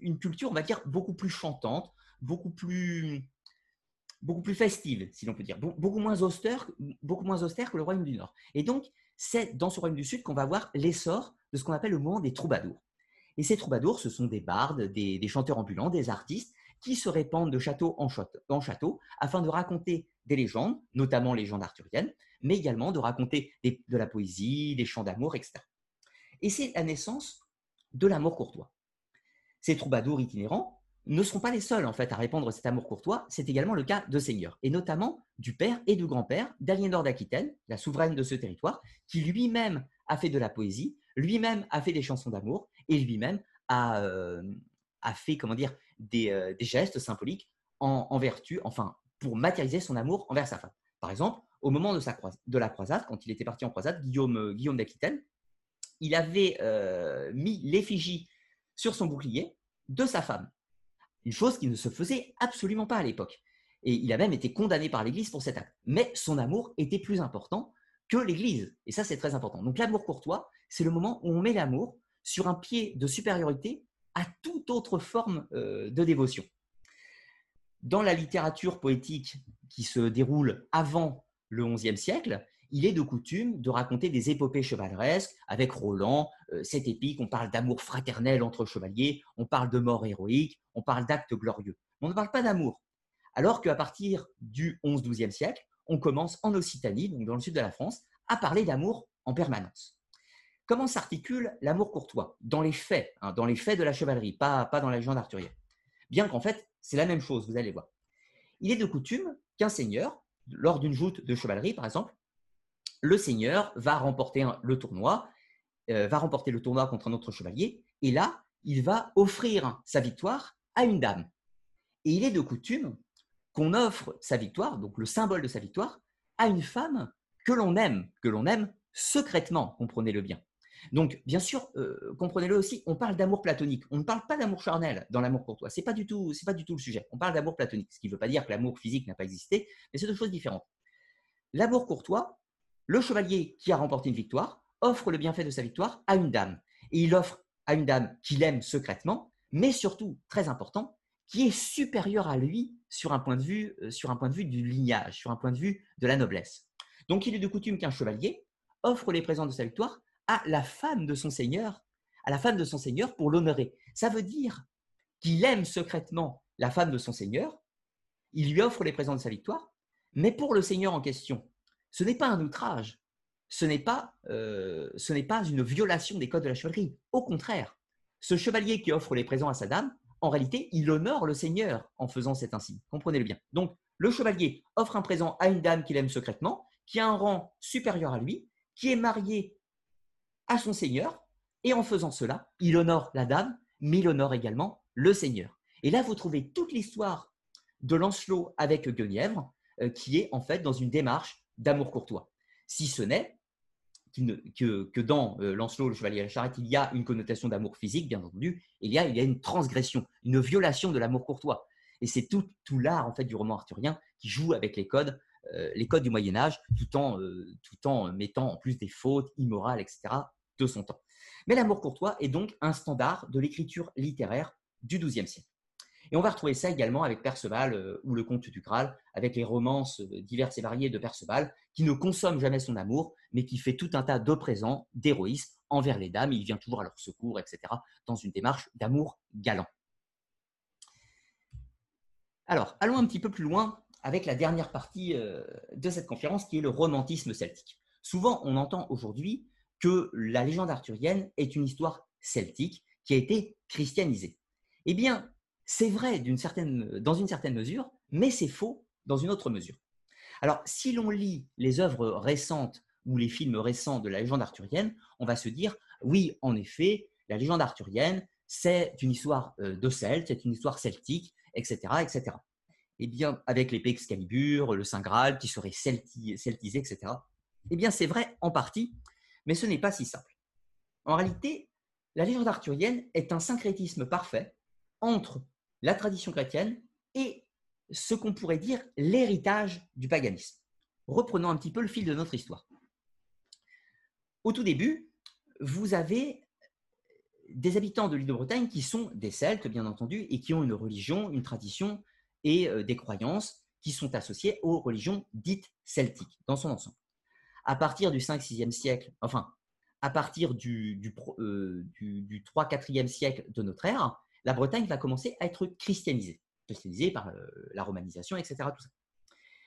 une culture, on va dire, beaucoup plus chantante, beaucoup plus, beaucoup plus festive, si l'on peut dire, beaucoup moins, austère, beaucoup moins austère que le royaume du Nord. Et donc, c'est dans ce royaume du Sud qu'on va voir l'essor de ce qu'on appelle le mouvement des troubadours. Et ces troubadours, ce sont des bardes, des, chanteurs ambulants, des artistes qui se répandent de château en château, afin de raconter des légendes, notamment légendes arthuriennes, mais également de raconter de la poésie, des chants d'amour, etc. Et c'est la naissance de l'amour courtois. ces troubadours itinérants ne seront pas les seuls en fait à répandre cet amour courtois. C'est également le cas de seigneurs, et notamment du père et du grand-père d'Aliénor d'Aquitaine, la souveraine de ce territoire, qui lui-même a fait de la poésie, lui-même a fait des chansons d'amour, et lui-même a, euh, fait comment dire des, euh, gestes symboliques en, vertu, enfin pour matérialiser son amour envers sa femme. Par exemple, au moment de la croisade, quand il était parti en croisade, Guillaume, euh, Guillaume d'Aquitaine, il avait mis l'effigie sur son bouclier de sa femme. Une chose qui ne se faisait absolument pas à l'époque. Et il a même été condamné par l'Église pour cet acte. Mais son amour était plus important que l'Église. Et ça, c'est très important. Donc l'amour courtois, c'est le moment où on met l'amour sur un pied de supériorité à toute autre forme euh, de dévotion. Dans la littérature poétique qui se déroule avant le XIe siècle, il est de coutume de raconter des épopées chevaleresques avec Roland. Euh, cette épique, on parle d'amour fraternel entre chevaliers, on parle de mort héroïque, on parle d'actes glorieux. On ne parle pas d'amour. Alors qu'à partir du XI-XIIe siècle, on commence en Occitanie, donc dans le sud de la France, à parler d'amour en permanence. Comment s'articule l'amour courtois? Dans les faits, hein, dans les faits de la chevalerie, pas, pas dans la légende arthurienne. Bien qu'en fait, c'est la même chose, vous allez voir. Il est de coutume qu'un seigneur, lors d'une joute de chevalerie par exemple, le seigneur va remporter le tournoi, euh, va remporter le tournoi contre un autre chevalier, et là, il va offrir sa victoire à une dame. Et il est de coutume qu'on offre sa victoire, donc le symbole de sa victoire, à une femme que l'on aime, que l'on aime secrètement, comprenez-le bien. Donc, bien sûr, euh, comprenez-le aussi, on parle d'amour platonique. On ne parle pas d'amour charnel dans l'amour courtois. C'est pas du tout, c'est pas du tout le sujet. On parle d'amour platonique, ce qui ne veut pas dire que l'amour physique n'a pas existé, mais c'est deux choses différentes. L'amour courtois, le chevalier qui a remporté une victoire offre le bienfait de sa victoire à une dame. Et il offre à une dame qu'il aime secrètement, mais surtout, très important, qui est supérieure à lui sur un point de vue, euh, sur un point de vue du lignage, sur un point de vue de la noblesse. Donc il est de coutume qu'un chevalier offre les présents de sa victoire à la femme de son seigneur, à la femme de son seigneur pour l'honorer. Ça veut dire qu'il aime secrètement la femme de son seigneur, il lui offre les présents de sa victoire, mais pour le seigneur en question, ce n'est pas un outrage, ce n'est pas, euh, ce n'est pas une violation des codes de la chevalerie. Au contraire, ce chevalier qui offre les présents à sa dame, en réalité, il honore le seigneur en faisant cet insigne. Comprenez-le bien. Donc, le chevalier offre un présent à une dame qu'il aime secrètement, qui a un rang supérieur à lui, qui est mariée à son seigneur, et en faisant cela, il honore la dame, mais il honore également le seigneur. Et là, vous trouvez toute l'histoire de Lancelot avec Guenièvre, euh, qui est en fait dans une démarche d'amour courtois. Si ce n'est que, dans euh, Lancelot, le chevalier à la charrette, il y a une connotation d'amour physique, bien entendu, il y a, une transgression, une violation de l'amour courtois. Et c'est tout, tout l'art en fait du roman arthurien qui joue avec les codes, euh, les codes du Moyen Âge, tout en, euh, tout en mettant en plus des fautes immorales, etc., de son temps. Mais l'amour courtois est donc un standard de l'écriture littéraire du XIIe siècle. Et on va retrouver ça également avec Perceval euh, ou le Comte du Graal, avec les romances euh, diverses et variées de Perceval, qui ne consomme jamais son amour, mais qui fait tout un tas de présents, d'héroïsme envers les dames. Il vient toujours à leur secours, etc., dans une démarche d'amour galant. Alors, allons un petit peu plus loin avec la dernière partie euh, de cette conférence, qui est le romantisme celtique. Souvent, on entend aujourd'hui que la légende arthurienne est une histoire celtique qui a été christianisée. Eh bien, c'est vrai dans une certaine mesure, mais c'est faux dans une autre mesure. Alors, si l'on lit les œuvres récentes ou les films récents de la légende arthurienne, on va se dire, oui, en effet, la légende arthurienne, c'est une histoire euh, de Celtes, c'est une histoire celtique, etc., etc. Eh bien, avec l'épée Excalibur, le Saint Graal qui serait celtisé, etc. Eh bien, c'est vrai en partie, mais ce n'est pas si simple. En réalité, la légende arthurienne est un syncrétisme parfait entre la tradition chrétienne et ce qu'on pourrait dire l'héritage du paganisme. Reprenons un petit peu le fil de notre histoire. Au tout début, vous avez des habitants de l'île de Bretagne qui sont des Celtes, bien entendu, et qui ont une religion, une tradition et euh, des croyances qui sont associées aux religions dites celtiques dans son ensemble. À partir du 5-6e siècle, enfin, à partir du, du, euh, du 3-4e siècle de notre ère, la Bretagne va commencer à être christianisée, christianisée par euh, la romanisation, etc.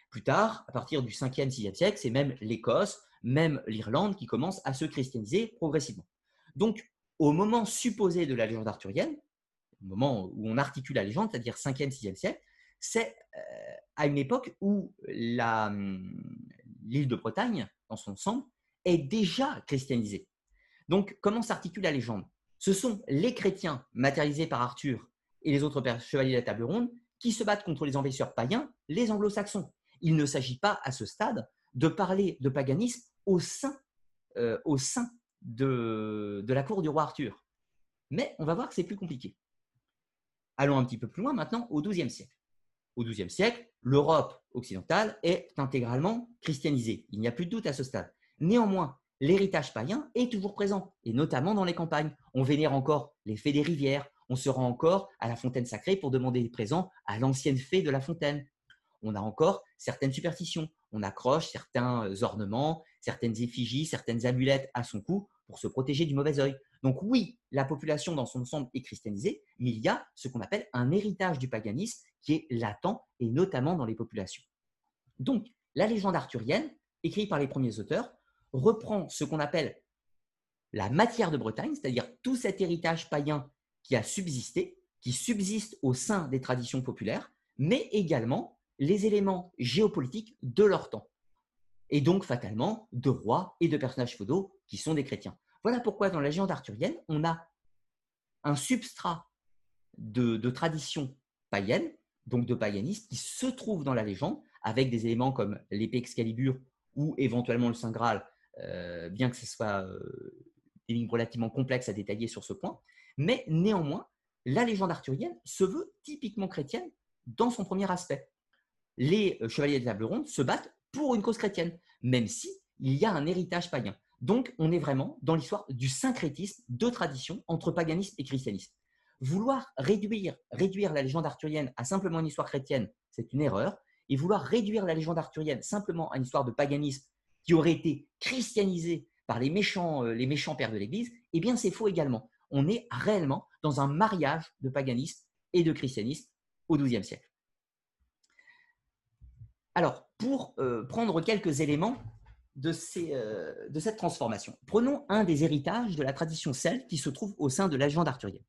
Plus tard, à partir du 5e, 6e siècle, c'est même l'Écosse, même l'Irlande qui commencent à se christianiser progressivement. Donc, au moment supposé de la légende arthurienne, au moment où on articule la légende, c'est-à-dire 5e, 6e siècle, c'est à une époque où hum, l'île de Bretagne, dans son ensemble, est déjà christianisée. Donc, comment s'articule la légende? Ce sont les chrétiens matérialisés par Arthur et les autres chevaliers de la table ronde qui se battent contre les envahisseurs païens, les anglo-saxons. Il ne s'agit pas à ce stade de parler de paganisme au sein, euh, de, de la cour du roi Arthur. Mais on va voir que c'est plus compliqué. Allons un petit peu plus loin maintenant au XIIe siècle. Au XIIe siècle, l'Europe occidentale est intégralement christianisée. Il n'y a plus de doute à ce stade. Néanmoins, l'héritage païen est toujours présent, et notamment dans les campagnes. On vénère encore les fées des rivières, on se rend encore à la fontaine sacrée pour demander des présents à l'ancienne fée de la fontaine. On a encore certaines superstitions. On accroche certains euh, ornements, certaines effigies, certaines amulettes à son cou pour se protéger du mauvais œil. Donc oui, la population dans son ensemble est christianisée, mais il y a ce qu'on appelle un héritage du paganisme qui est latent, et notamment dans les populations. Donc, la légende arthurienne, écrite par les premiers auteurs, reprend ce qu'on appelle la matière de Bretagne, c'est-à-dire tout cet héritage païen qui a subsisté, qui subsiste au sein des traditions populaires, mais également les éléments géopolitiques de leur temps. Et donc, fatalement, de rois et de personnages feudaux qui sont des chrétiens. Voilà pourquoi dans la légende arthurienne, on a un substrat de, de tradition païenne, donc de paganisme, qui se trouve dans la légende, avec des éléments comme l'épée Excalibur ou éventuellement le Saint Graal, bien que ce soit euh, des lignes relativement complexes à détailler sur ce point. Mais néanmoins, la légende arthurienne se veut typiquement chrétienne dans son premier aspect. Les euh, chevaliers de table ronde se battent pour une cause chrétienne, même si il y a un héritage païen. Donc, on est vraiment dans l'histoire du syncrétisme de tradition entre paganisme et christianisme. Vouloir réduire, réduire la légende arthurienne à simplement une histoire chrétienne, c'est une erreur. Et vouloir réduire la légende arthurienne simplement à une histoire de paganisme qui aurait été christianisée par les méchants, euh, les méchants pères de l'Église, eh bien c'est faux également on est réellement dans un mariage de paganisme et de christianisme au XIIe siècle. Alors, pour euh, prendre quelques éléments euh, de, cette transformation, prenons un des héritages de la tradition celte qui se trouve au sein de la légende arthurienne.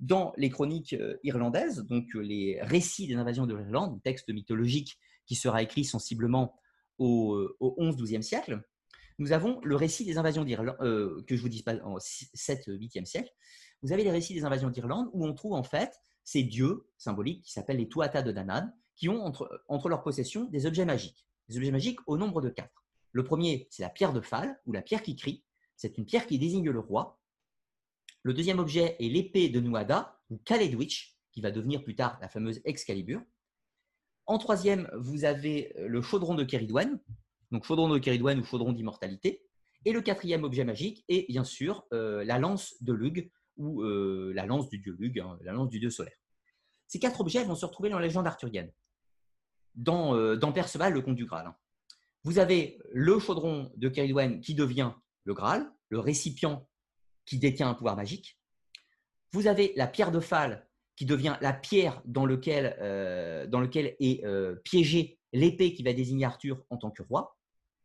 Dans les chroniques irlandaises, donc les récits des invasions de l'Irlande, texte mythologique qui sera écrit sensiblement au, au 11-12e siècle, nous avons le récit des invasions d'Irlande, euh, que je vous dis pas en 7-8e siècle. Vous avez les récits des invasions d'Irlande où on trouve en fait ces dieux symboliques qui s'appellent les Tuatha de Danann, qui ont entre, entre leur possession des objets magiques. Des objets magiques au nombre de quatre. Le premier, c'est la pierre de Phal, ou la pierre qui crie. C'est une pierre qui désigne le roi. Le deuxième objet est l'épée de Nuada, ou Kaledwich, qui va devenir plus tard la fameuse Excalibur. En troisième, vous avez le chaudron de Keridwen, donc chaudron de Kéridouane ou chaudron d'immortalité. Et le quatrième objet magique est bien sûr euh, la lance de Lug ou euh, la lance du dieu Lug, hein, la lance du dieu solaire. Ces quatre objets vont se retrouver dans la légende arthurienne, dans, euh, Perceval, le comte du Graal. Hein. Vous avez le chaudron de Kéridouane qui devient le Graal, le récipient qui détient un pouvoir magique. Vous avez la pierre de Phal qui devient la pierre dans lequel, dans lequel est piégée l'épée qui va désigner Arthur en tant que roi.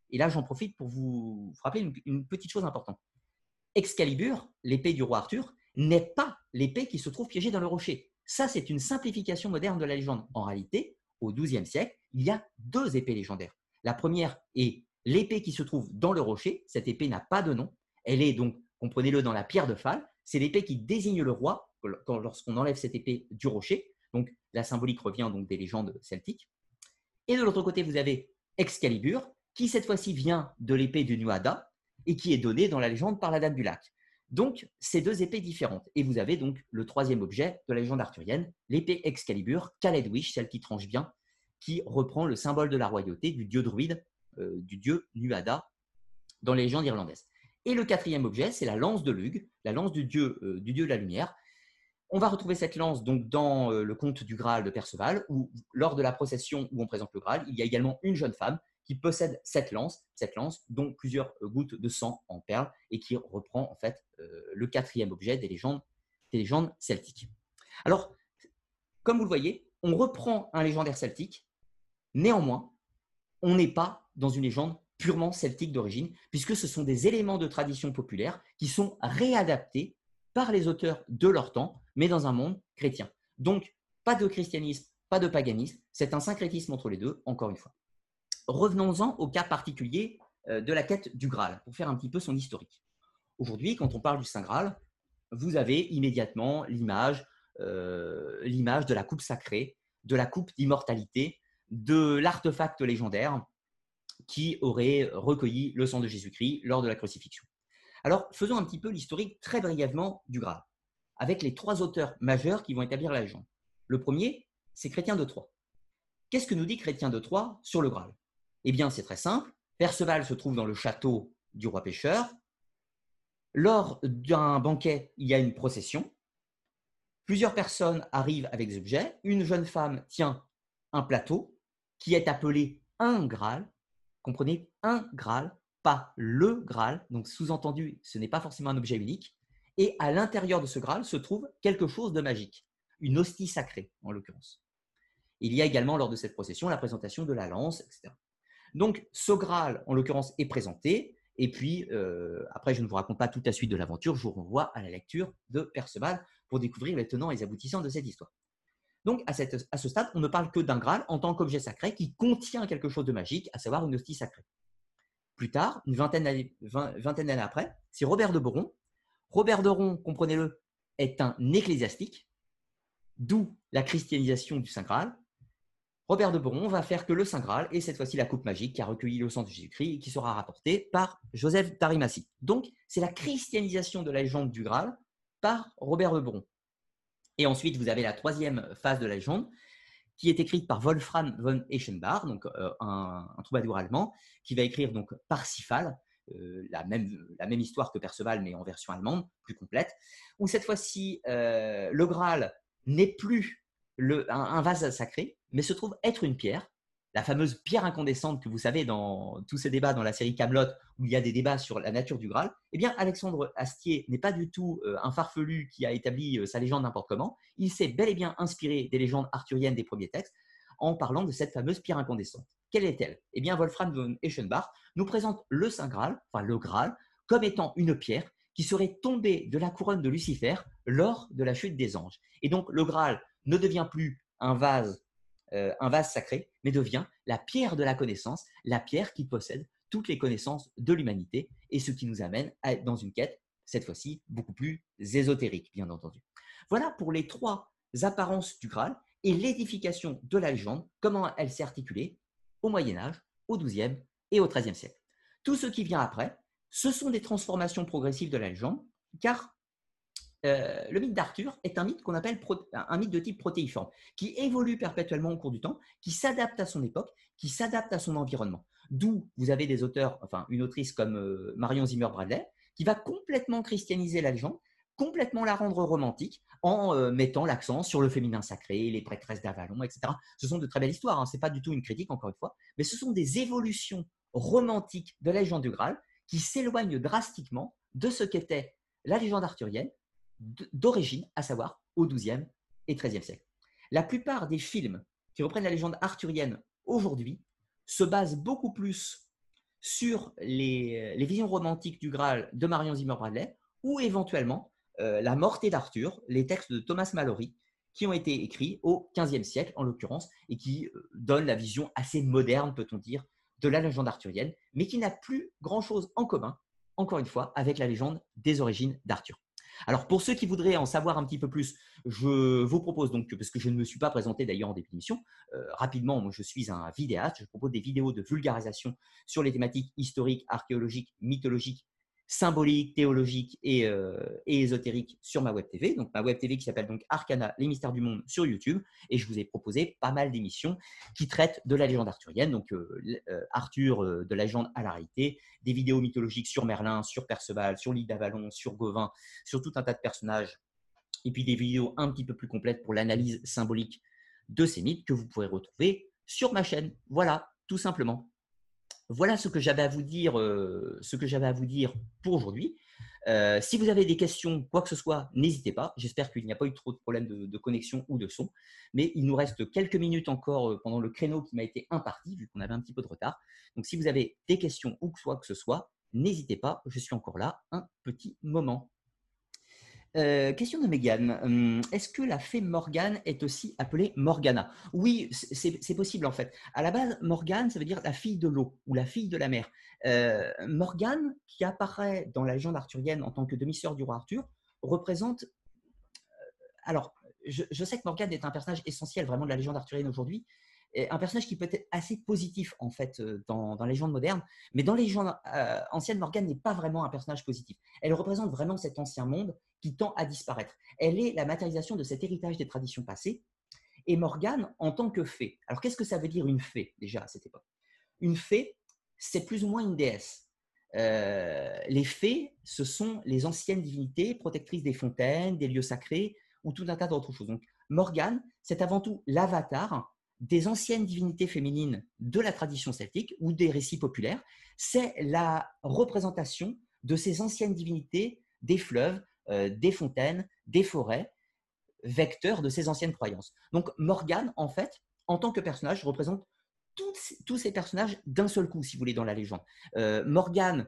Et là, j'en profite pour vous rappeler une, petite chose importante. Excalibur, l'épée du roi Arthur, n'est pas l'épée qui se trouve piégée dans le rocher. Ça, c'est une simplification moderne de la légende. En réalité, au XIIe siècle, il y a deux épées légendaires. La première est l'épée qui se trouve dans le rocher. Cette épée n'a pas de nom. Elle est donc, comprenez-le, dans la pierre de Phal. C'est l'épée qui désigne le roi lorsqu'on enlève cette épée du rocher. Donc, la symbolique revient donc des légendes celtiques. Et de l'autre côté, vous avez Excalibur, qui cette fois-ci vient de l'épée du Nuada et qui est donnée dans la légende par la Dame du Lac. Donc, ces deux épées différentes. Et vous avez donc le troisième objet de la légende arthurienne, l'épée Excalibur, Caledwish, celle qui tranche bien, qui reprend le symbole de la royauté du dieu druide, euh, du dieu Nuada, dans les légendes irlandaises. Et le quatrième objet, c'est la lance de Lug, la lance du dieu, euh, du dieu de la lumière. On va retrouver cette lance donc dans euh, le conte du Graal de Perceval, où lors de la procession où on présente le Graal, il y a également une jeune femme qui possède cette lance, cette lance dont plusieurs euh, gouttes de sang en perles et qui reprend en fait euh, le quatrième objet des légendes, des légendes celtiques. Alors, comme vous le voyez, on reprend un légendaire celtique, néanmoins, on n'est pas dans une légende purement celtique d'origine, puisque ce sont des éléments de tradition populaire qui sont réadaptés par les auteurs de leur temps, mais dans un monde chrétien. Donc, pas de christianisme, pas de paganisme, c'est un syncrétisme entre les deux, encore une fois. Revenons-en au cas particulier euh, de la quête du Graal, pour faire un petit peu son historique. Aujourd'hui, quand on parle du Saint Graal, vous avez immédiatement l'image, euh, l'image de la coupe sacrée, de la coupe d'immortalité, de l'artefact légendaire qui aurait recueilli le sang de Jésus-Christ lors de la crucifixion. Alors, faisons un petit peu l'historique très brièvement du Graal, avec les trois auteurs majeurs qui vont établir la légende. Le premier, c'est Chrétien de Troyes. Qu'est-ce que nous dit Chrétien de Troyes sur le Graal? Eh bien, c'est très simple. Perceval se trouve dans le château du roi pêcheur. Lors d'un banquet, il y a une procession. Plusieurs personnes arrivent avec des objets. Une jeune femme tient un plateau qui est appelé un Graal. Comprenez, un Graal, pas le Graal. Donc, sous-entendu, ce n'est pas forcément un objet unique. Et à l'intérieur de ce Graal se trouve quelque chose de magique, une hostie sacrée en l'occurrence. Il y a également lors de cette procession la présentation de la lance, etc. Donc, ce Graal, en l'occurrence, est présenté. Et puis, euh, après, je ne vous raconte pas toute la suite de l'aventure, je vous renvoie à la lecture de Perceval pour découvrir les tenants et les aboutissants de cette histoire. Donc, à, à ce stade, on ne parle que d'un Graal en tant qu'objet sacré qui contient quelque chose de magique, à savoir une hostie sacrée. Plus tard, une vingtaine d'années après, c'est Robert de Boron. Robert de Boron, comprenez-le, est un ecclésiastique, d'où la christianisation du Saint Graal. Robert de Boron va faire que le Saint Graal est cette fois-ci la coupe magique qui a recueilli le sang de Jésus-Christ et qui sera rapportée par Joseph d'Arimathie. Donc, c'est la christianisation de la légende du Graal par Robert de Boron. Et ensuite, vous avez la troisième phase de la légende qui est écrite par Wolfram von Eschenbach, donc euh, un, troubadour allemand, qui va écrire donc Parsifal, euh, la, même, histoire que Perceval, mais en version allemande, plus complète, où cette fois-ci, euh, le Graal n'est plus un, vase sacré, mais se trouve être une pierre, la fameuse pierre incandescente que vous savez dans tous ces débats dans la série Camelot où il y a des débats sur la nature du Graal, eh bien Alexandre Astier n'est pas du tout euh, un farfelu qui a établi euh, sa légende n'importe comment. Il s'est bel et bien inspiré des légendes arthuriennes des premiers textes en parlant de cette fameuse pierre incandescente. Quelle est-elle? Eh bien Wolfram von Eschenbach nous présente le Saint Graal, enfin le Graal, comme étant une pierre qui serait tombée de la couronne de Lucifer lors de la chute des anges. Et donc le Graal ne devient plus un vase euh, un vase sacré, mais devient la pierre de la connaissance, la pierre qui possède toutes les connaissances de l'humanité, et ce qui nous amène dans une quête, cette fois-ci, beaucoup plus ésotérique, bien entendu. Voilà pour les trois apparences du Graal et l'édification de la légende, comment elle s'est articulée au Moyen Âge, au XIIe et au XIIIe siècle. Tout ce qui vient après, ce sont des transformations progressives de la légende, car euh, le mythe d'Arthur est un mythe qu'on appelle un mythe de type protéiforme, qui évolue perpétuellement au cours du temps, qui s'adapte à son époque, qui s'adapte à son environnement. D'où vous avez des auteurs, enfin une autrice comme euh, Marion Zimmer Bradley, qui va complètement christianiser la légende, complètement la rendre romantique, en euh, mettant l'accent sur le féminin sacré, les prêtresses d'Avalon, etc. Ce sont de très belles histoires, hein. ce n'est pas du tout une critique, encore une fois, mais ce sont des évolutions romantiques de la légende du Graal qui s'éloignent drastiquement de ce qu'était la légende arthurienne d'origine, à savoir au XIIe et XIIIe siècle. La plupart des films qui reprennent la légende arthurienne aujourd'hui se basent beaucoup plus sur les, visions romantiques du Graal de Marion Zimmer Bradley ou éventuellement euh, La Morte d'Arthur, les textes de Thomas Mallory, qui ont été écrits au XVe siècle en l'occurrence et qui euh, donnent la vision assez moderne, peut-on dire, de la légende arthurienne, mais qui n'a plus grand-chose en commun, encore une fois, avec la légende des origines d'Arthur. Alors, pour ceux qui voudraient en savoir un petit peu plus, je vous propose donc, parce que je ne me suis pas présenté d'ailleurs en d'émission, euh, rapidement, moi, je suis un vidéaste, je propose des vidéos de vulgarisation sur les thématiques historiques, archéologiques, mythologiques symbolique, théologique euh, et, ésotérique sur ma web TV. Donc ma web TV qui s'appelle donc Arcana, les mystères du monde sur YouTube. Et je vous ai proposé pas mal d'émissions qui traitent de la légende arthurienne. Donc euh, euh, Arthur de la légende à la réalité, des vidéos mythologiques sur Merlin, sur Perceval, sur l'île d'Avalon, sur Gauvin, sur tout un tas de personnages. Et puis des vidéos un petit peu plus complètes pour l'analyse symbolique de ces mythes que vous pourrez retrouver sur ma chaîne. Voilà, tout simplement. Voilà ce que j'avais à vous dire, euh, ce que j'avais à vous dire pour aujourd'hui. Euh, si vous avez des questions, quoi que ce soit, n'hésitez pas. J'espère qu'il n'y a pas eu trop de problèmes de, connexion ou de son. Mais il nous reste quelques minutes encore euh, pendant le créneau qui m'a été imparti, vu qu'on avait un petit peu de retard. Donc si vous avez des questions ou quoi que ce soit, n'hésitez pas. Je suis encore là un petit moment. Euh, question de Megan. Hum, est-ce que la fée Morgane est aussi appelée Morgana? Oui, c'est possible en fait. À la base, Morgane, ça veut dire la fille de l'eau ou la fille de la mer. Euh, Morgane, qui apparaît dans la légende arthurienne en tant que demi-sœur du roi Arthur, représente. Euh, alors, je, sais que Morgane est un personnage essentiel vraiment de la légende arthurienne aujourd'hui, un personnage qui peut être assez positif en fait dans, dans les légendes modernes, mais dans les légendes euh, anciennes, Morgane n'est pas vraiment un personnage positif. Elle représente vraiment cet ancien monde qui tend à disparaître. Elle est la matérialisation de cet héritage des traditions passées. Et Morgane en tant que fée. Alors qu'est-ce que ça veut dire une fée déjà à cette époque? Une fée, c'est plus ou moins une déesse. Euh, les fées, ce sont les anciennes divinités protectrices des fontaines, des lieux sacrés ou tout un tas d'autres choses. Donc Morgane, c'est avant tout l'avatar des anciennes divinités féminines de la tradition celtique ou des récits populaires, c'est la représentation de ces anciennes divinités des fleuves, des fontaines, des forêts, vecteurs de ces anciennes croyances. Donc Morgane, en fait, en tant que personnage, représente tous ces personnages d'un seul coup, si vous voulez, dans la légende. Euh, Morgane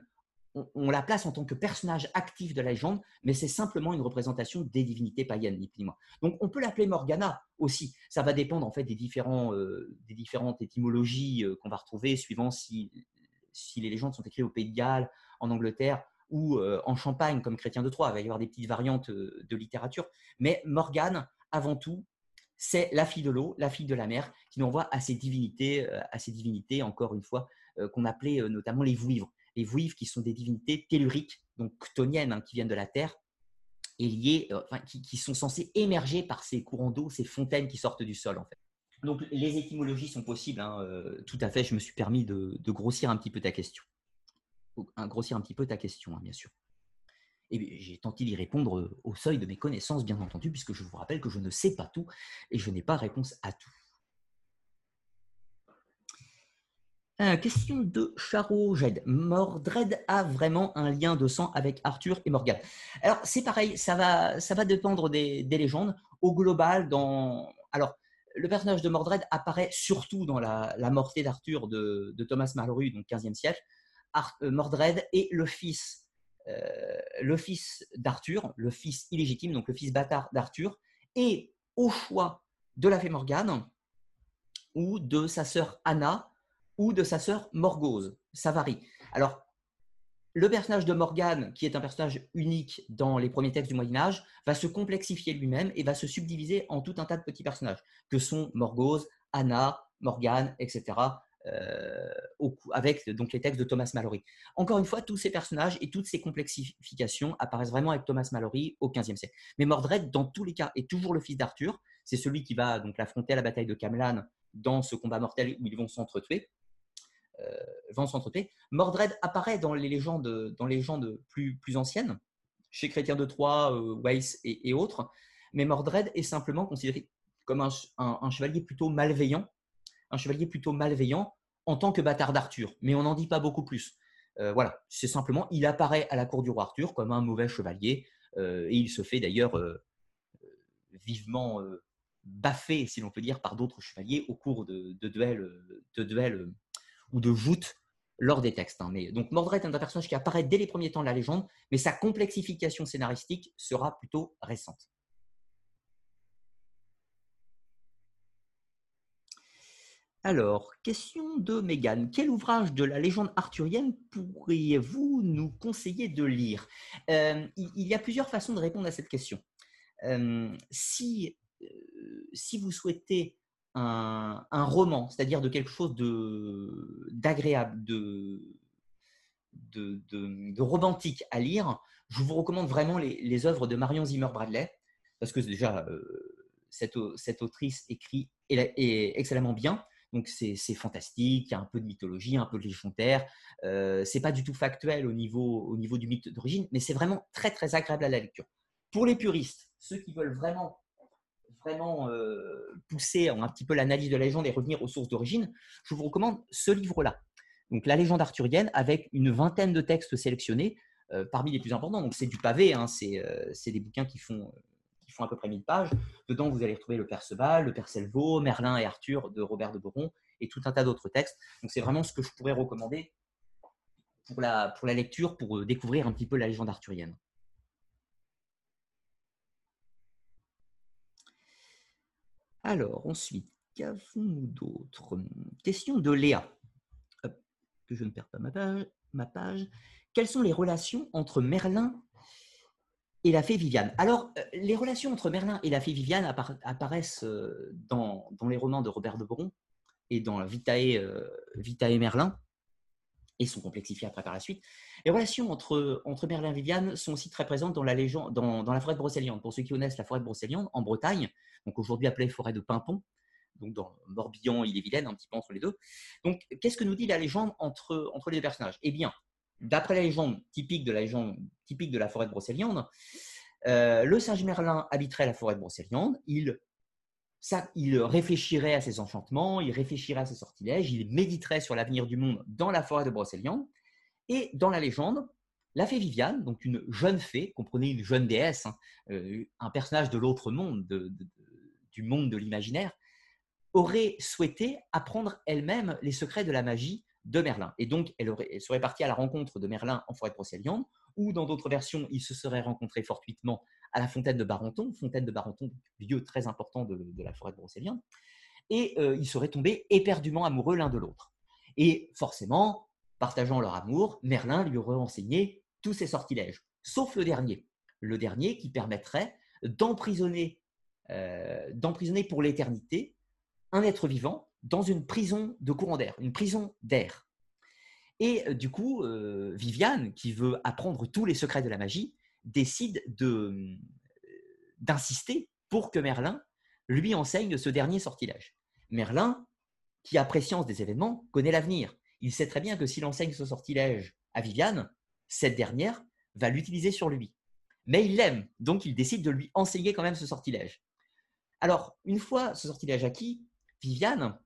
on, la place en tant que personnage actif de la légende, mais c'est simplement une représentation des divinités païennes, ni plus ni moins. Donc on peut l'appeler Morgana aussi. Ça va dépendre en fait des, différents, euh, des différentes étymologies euh, qu'on va retrouver suivant si les légendes sont écrites au Pays de Galles, en Angleterre ou en Champagne comme Chrétien de Troyes. Il va y avoir des petites variantes de littérature. Mais Morgane, avant tout, c'est la fille de l'eau, la fille de la mer, qui nous envoie à ces divinités, à ces divinités, encore une fois, qu'on appelait notamment les vouivres les Vuivres qui sont des divinités telluriques, donc ctoniennes, hein, qui viennent de la Terre, liées, qui, sont censées émerger par ces courants d'eau, ces fontaines qui sortent du sol, en fait. Donc les étymologies sont possibles, hein, tout à fait. Je me suis permis de, grossir un petit peu ta question. Grossir un petit peu ta question, hein, bien sûr. Et j'ai tenté d'y répondre euh, au seuil de mes connaissances, bien entendu, puisque je vous rappelle que je ne sais pas tout et je n'ai pas réponse à tout. Euh, question de Charo Jed. Mordred a vraiment un lien de sang avec Arthur et Morgane. Alors, c'est pareil, ça va, ça va dépendre des, légendes. Au global, dans. Alors, le personnage de Mordred apparaît surtout dans la, la mortée d'Arthur de, Thomas Mallory, donc 15e siècle. Euh, Mordred est le fils, euh, le fils d'Arthur, le fils illégitime, donc le fils bâtard d'Arthur, et au choix de la fée Morgane ou de sa sœur Anna, ou de sa sœur Morgause. Ça varie. Alors, le personnage de Morgane, qui est un personnage unique dans les premiers textes du Moyen Âge, va se complexifier lui-même et va se subdiviser en tout un tas de petits personnages, que sont Morgause, Anna, Morgane, etc., euh, avec donc les textes de Thomas Mallory. Encore une fois, tous ces personnages et toutes ces complexifications apparaissent vraiment avec Thomas Mallory au XVe siècle. Mais Mordred, dans tous les cas, est toujours le fils d'Arthur. C'est celui qui va donc l'affronter à la bataille de Camelane dans ce combat mortel où ils vont s'entretuer. Euh. Mordred apparaît dans les légendes, dans les légendes plus, plus anciennes, chez Chrétien de Troyes, euh, Weiss et, autres. Mais Mordred est simplement considéré comme un, chevalier plutôt malveillant, un chevalier plutôt malveillant en tant que bâtard d'Arthur. Mais on n'en dit pas beaucoup plus. Euh, voilà, c'est simplement, il apparaît à la cour du roi Arthur comme un mauvais chevalier, et il se fait d'ailleurs vivement baffé, si l'on peut dire, par d'autres chevaliers au cours de, duels, de duels ou de voûte lors des textes. Hein. Mais, donc Mordred est un personnage qui apparaît dès les premiers temps de la légende, mais sa complexification scénaristique sera plutôt récente. Alors, question de Mégane. Quel ouvrage de la légende arthurienne pourriez-vous nous conseiller de lire? Euh, Il y a plusieurs façons de répondre à cette question. Euh, si, euh, si vous souhaitez un, roman, c'est-à-dire de quelque chose d'agréable, de, romantique à lire, je vous recommande vraiment les, œuvres de Marion Zimmer Bradley, parce que déjà, cette, cette, autrice écrit excellemment bien. Donc c'est fantastique, il y a un peu de mythologie, un peu de légendaire. Euh, c'est pas du tout factuel au niveau, au niveau du mythe d'origine, mais c'est vraiment très très agréable à la lecture. Pour les puristes, ceux qui veulent vraiment vraiment euh, pousser un petit peu l'analyse de la légende et revenir aux sources d'origine, je vous recommande ce livre-là. Donc la légende arthurienne avec une vingtaine de textes sélectionnés euh, parmi les plus importants. Donc c'est du pavé, hein, euh, c'est des bouquins qui font, font à peu près 1000 pages. Dedans, vous allez retrouver le Père Perceval, le Père Selvaux, Merlin et Arthur de Robert de Boron et tout un tas d'autres textes. Donc, c'est vraiment ce que je pourrais recommander pour la, pour la lecture, pour euh, découvrir un petit peu la légende arthurienne. Alors, ensuite, qu'avons-nous d'autre? Question de Léa. Que je ne perds pas ma page, ma page. Quelles sont les relations entre Merlin et la fée Viviane. Alors, euh, les relations entre Merlin et la fée Viviane apparaissent euh, dans, les romans de Robert de Boron et dans Vitae, euh, Vitae Merlin et sont complexifiées après par la suite. Les relations entre, Merlin et Viviane sont aussi très présentes dans la, légende, dans, la forêt de Brocéliande. Pour ceux qui connaissent la forêt de Brocéliande, en Bretagne, donc aujourd'hui appelée forêt de Pimpon, donc dans Morbihan, il est vilaine, un petit peu entre les deux. Donc, qu'est-ce que nous dit la légende entre, entre les deux personnages? Eh bien, d'après la légende typique de la légende typique de la forêt de Brocéliande, euh, le singe Merlin habiterait la forêt de Brocéliande. Il, ça, il réfléchirait à ses enchantements, il réfléchirait à ses sortilèges, il méditerait sur l'avenir du monde dans la forêt de Brocéliande. Et dans la légende, la fée Viviane, donc une jeune fée, comprenez une jeune déesse, hein, euh, un personnage de l'autre monde, du monde de l'imaginaire, aurait souhaité apprendre elle-même les secrets de la magie de Merlin. Et donc, elle, serait partie à la rencontre de Merlin en forêt de Brocéliande, ou dans d'autres versions, il se serait rencontré fortuitement à la fontaine de Barenton, fontaine de Barenton, lieu très important de, la forêt de Brocéliande, et euh, ils seraient tombés éperdument amoureux l'un de l'autre. Et forcément, partageant leur amour, Merlin lui aurait enseigné tous ses sortilèges, sauf le dernier, le dernier qui permettrait d'emprisonner, euh, d'emprisonner pour l'éternité un être vivant dans une prison de courant d'air, une prison d'air. Et euh, du coup, euh, Viviane, qui veut apprendre tous les secrets de la magie, décide de, d'insister pour que Merlin lui enseigne ce dernier sortilège. Merlin, qui a préscience des événements, connaît l'avenir. Il sait très bien que s'il enseigne ce sortilège à Viviane, cette dernière va l'utiliser sur lui. Mais il l'aime, donc il décide de lui enseigner quand même ce sortilège. Alors, une fois ce sortilège acquis, Viviane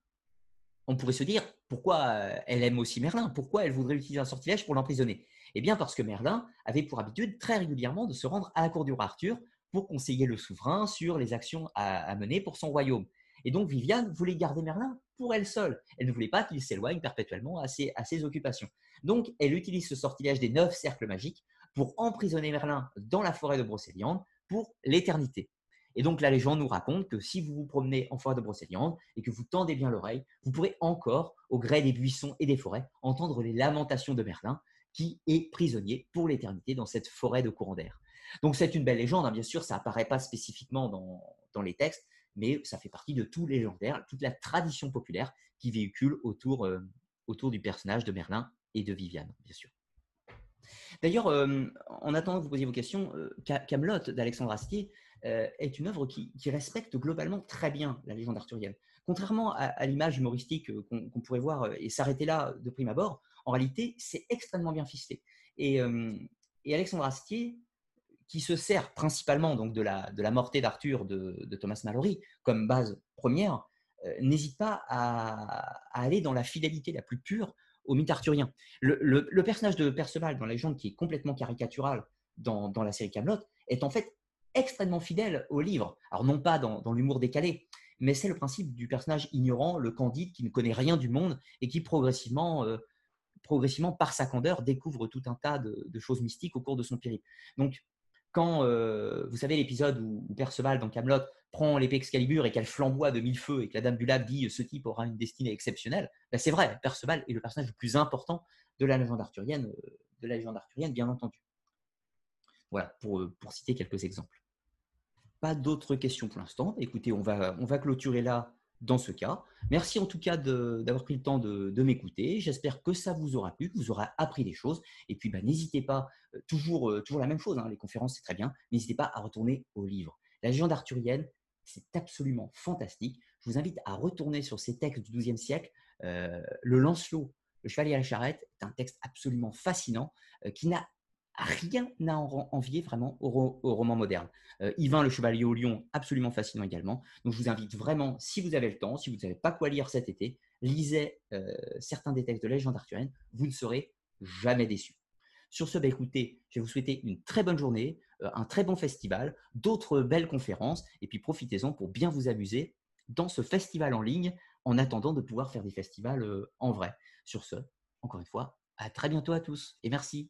on pourrait se dire pourquoi euh, elle aime aussi Merlin, pourquoi elle voudrait utiliser un sortilège pour l'emprisonner? Eh bien parce que Merlin avait pour habitude très régulièrement de se rendre à la cour du roi Arthur pour conseiller le souverain sur les actions à, mener pour son royaume. Et donc Viviane voulait garder Merlin pour elle seule. Elle ne voulait pas qu'il s'éloigne perpétuellement à ses, à ses occupations. Donc elle utilise ce sortilège des neuf cercles magiques pour emprisonner Merlin dans la forêt de Brocéliande pour l'éternité. Et donc la légende nous raconte que si vous vous promenez en forêt de Brocéliande et que vous tendez bien l'oreille, vous pourrez encore, au gré des buissons et des forêts, entendre les lamentations de Merlin, qui est prisonnier pour l'éternité dans cette forêt de courant d'air. Donc c'est une belle légende, hein. bien sûr, ça apparaît pas spécifiquement dans, les textes, mais ça fait partie de tout légendaire, toute la tradition populaire qui véhicule autour, euh, autour du personnage de Merlin et de Viviane, bien sûr. D'ailleurs, euh, en attendant que vous posiez vos questions, euh, Camelot d'Alexandre Astier euh, est une œuvre qui, respecte globalement très bien la légende arthurienne. Contrairement à, l'image humoristique euh, qu'on pourrait voir euh, et s'arrêter là de prime abord, en réalité, c'est extrêmement bien ficelé. Et, Alexandre Astier, qui se sert principalement donc de la, mortée d'Arthur de, Thomas Mallory comme base première, n'hésite pas à, aller dans la fidélité la plus pure au mythe arthurien. Le, personnage de Perceval dans la légende, qui est complètement caricatural dans, dans la série Camelot, est en fait extrêmement fidèle au livre. Alors non pas dans, l'humour décalé, mais c'est le principe du personnage ignorant, le candide, qui ne connaît rien du monde et qui progressivement, euh, progressivement par sa candeur, découvre tout un tas de, choses mystiques au cours de son périple. Donc, quand euh, vous savez l'épisode où, Perceval dans Camelot prend l'épée Excalibur et qu'elle flamboie de mille feux et que la Dame du Lac dit ce type aura une destinée exceptionnelle, ben, c'est vrai, Perceval est le personnage le plus important de la légende arthurienne, euh, de la légende arthurienne bien entendu. Voilà, pour, pour citer quelques exemples. Pas d'autres questions pour l'instant. Écoutez, on va, on va clôturer là dans ce cas. Merci en tout cas d'avoir pris le temps de, m'écouter. J'espère que ça vous aura plu, que vous aurez appris des choses. Et puis, bah, n'hésitez pas, euh, toujours, euh, toujours la même chose, hein, les conférences, c'est très bien. N'hésitez pas à retourner au livre. La légende arthurienne, c'est absolument fantastique. Je vous invite à retourner sur ces textes du XIIe siècle. Euh, le Lancelot, le chevalier à la charrette, est un texte absolument fascinant qui n'a rien n'a envié vraiment au, roman moderne. Euh, Yvain le Chevalier au Lion, absolument fascinant également. Donc je vous invite vraiment, si vous avez le temps, si vous n'avez pas quoi lire cet été, lisez euh, certains des textes de légende arthurienne, vous ne serez jamais déçus. Sur ce, bah, écoutez, je vais vous souhaiter une très bonne journée, euh, un très bon festival, d'autres belles conférences, et puis profitez-en pour bien vous amuser dans ce festival en ligne, en attendant de pouvoir faire des festivals en vrai. Sur ce, encore une fois, à très bientôt à tous, et merci.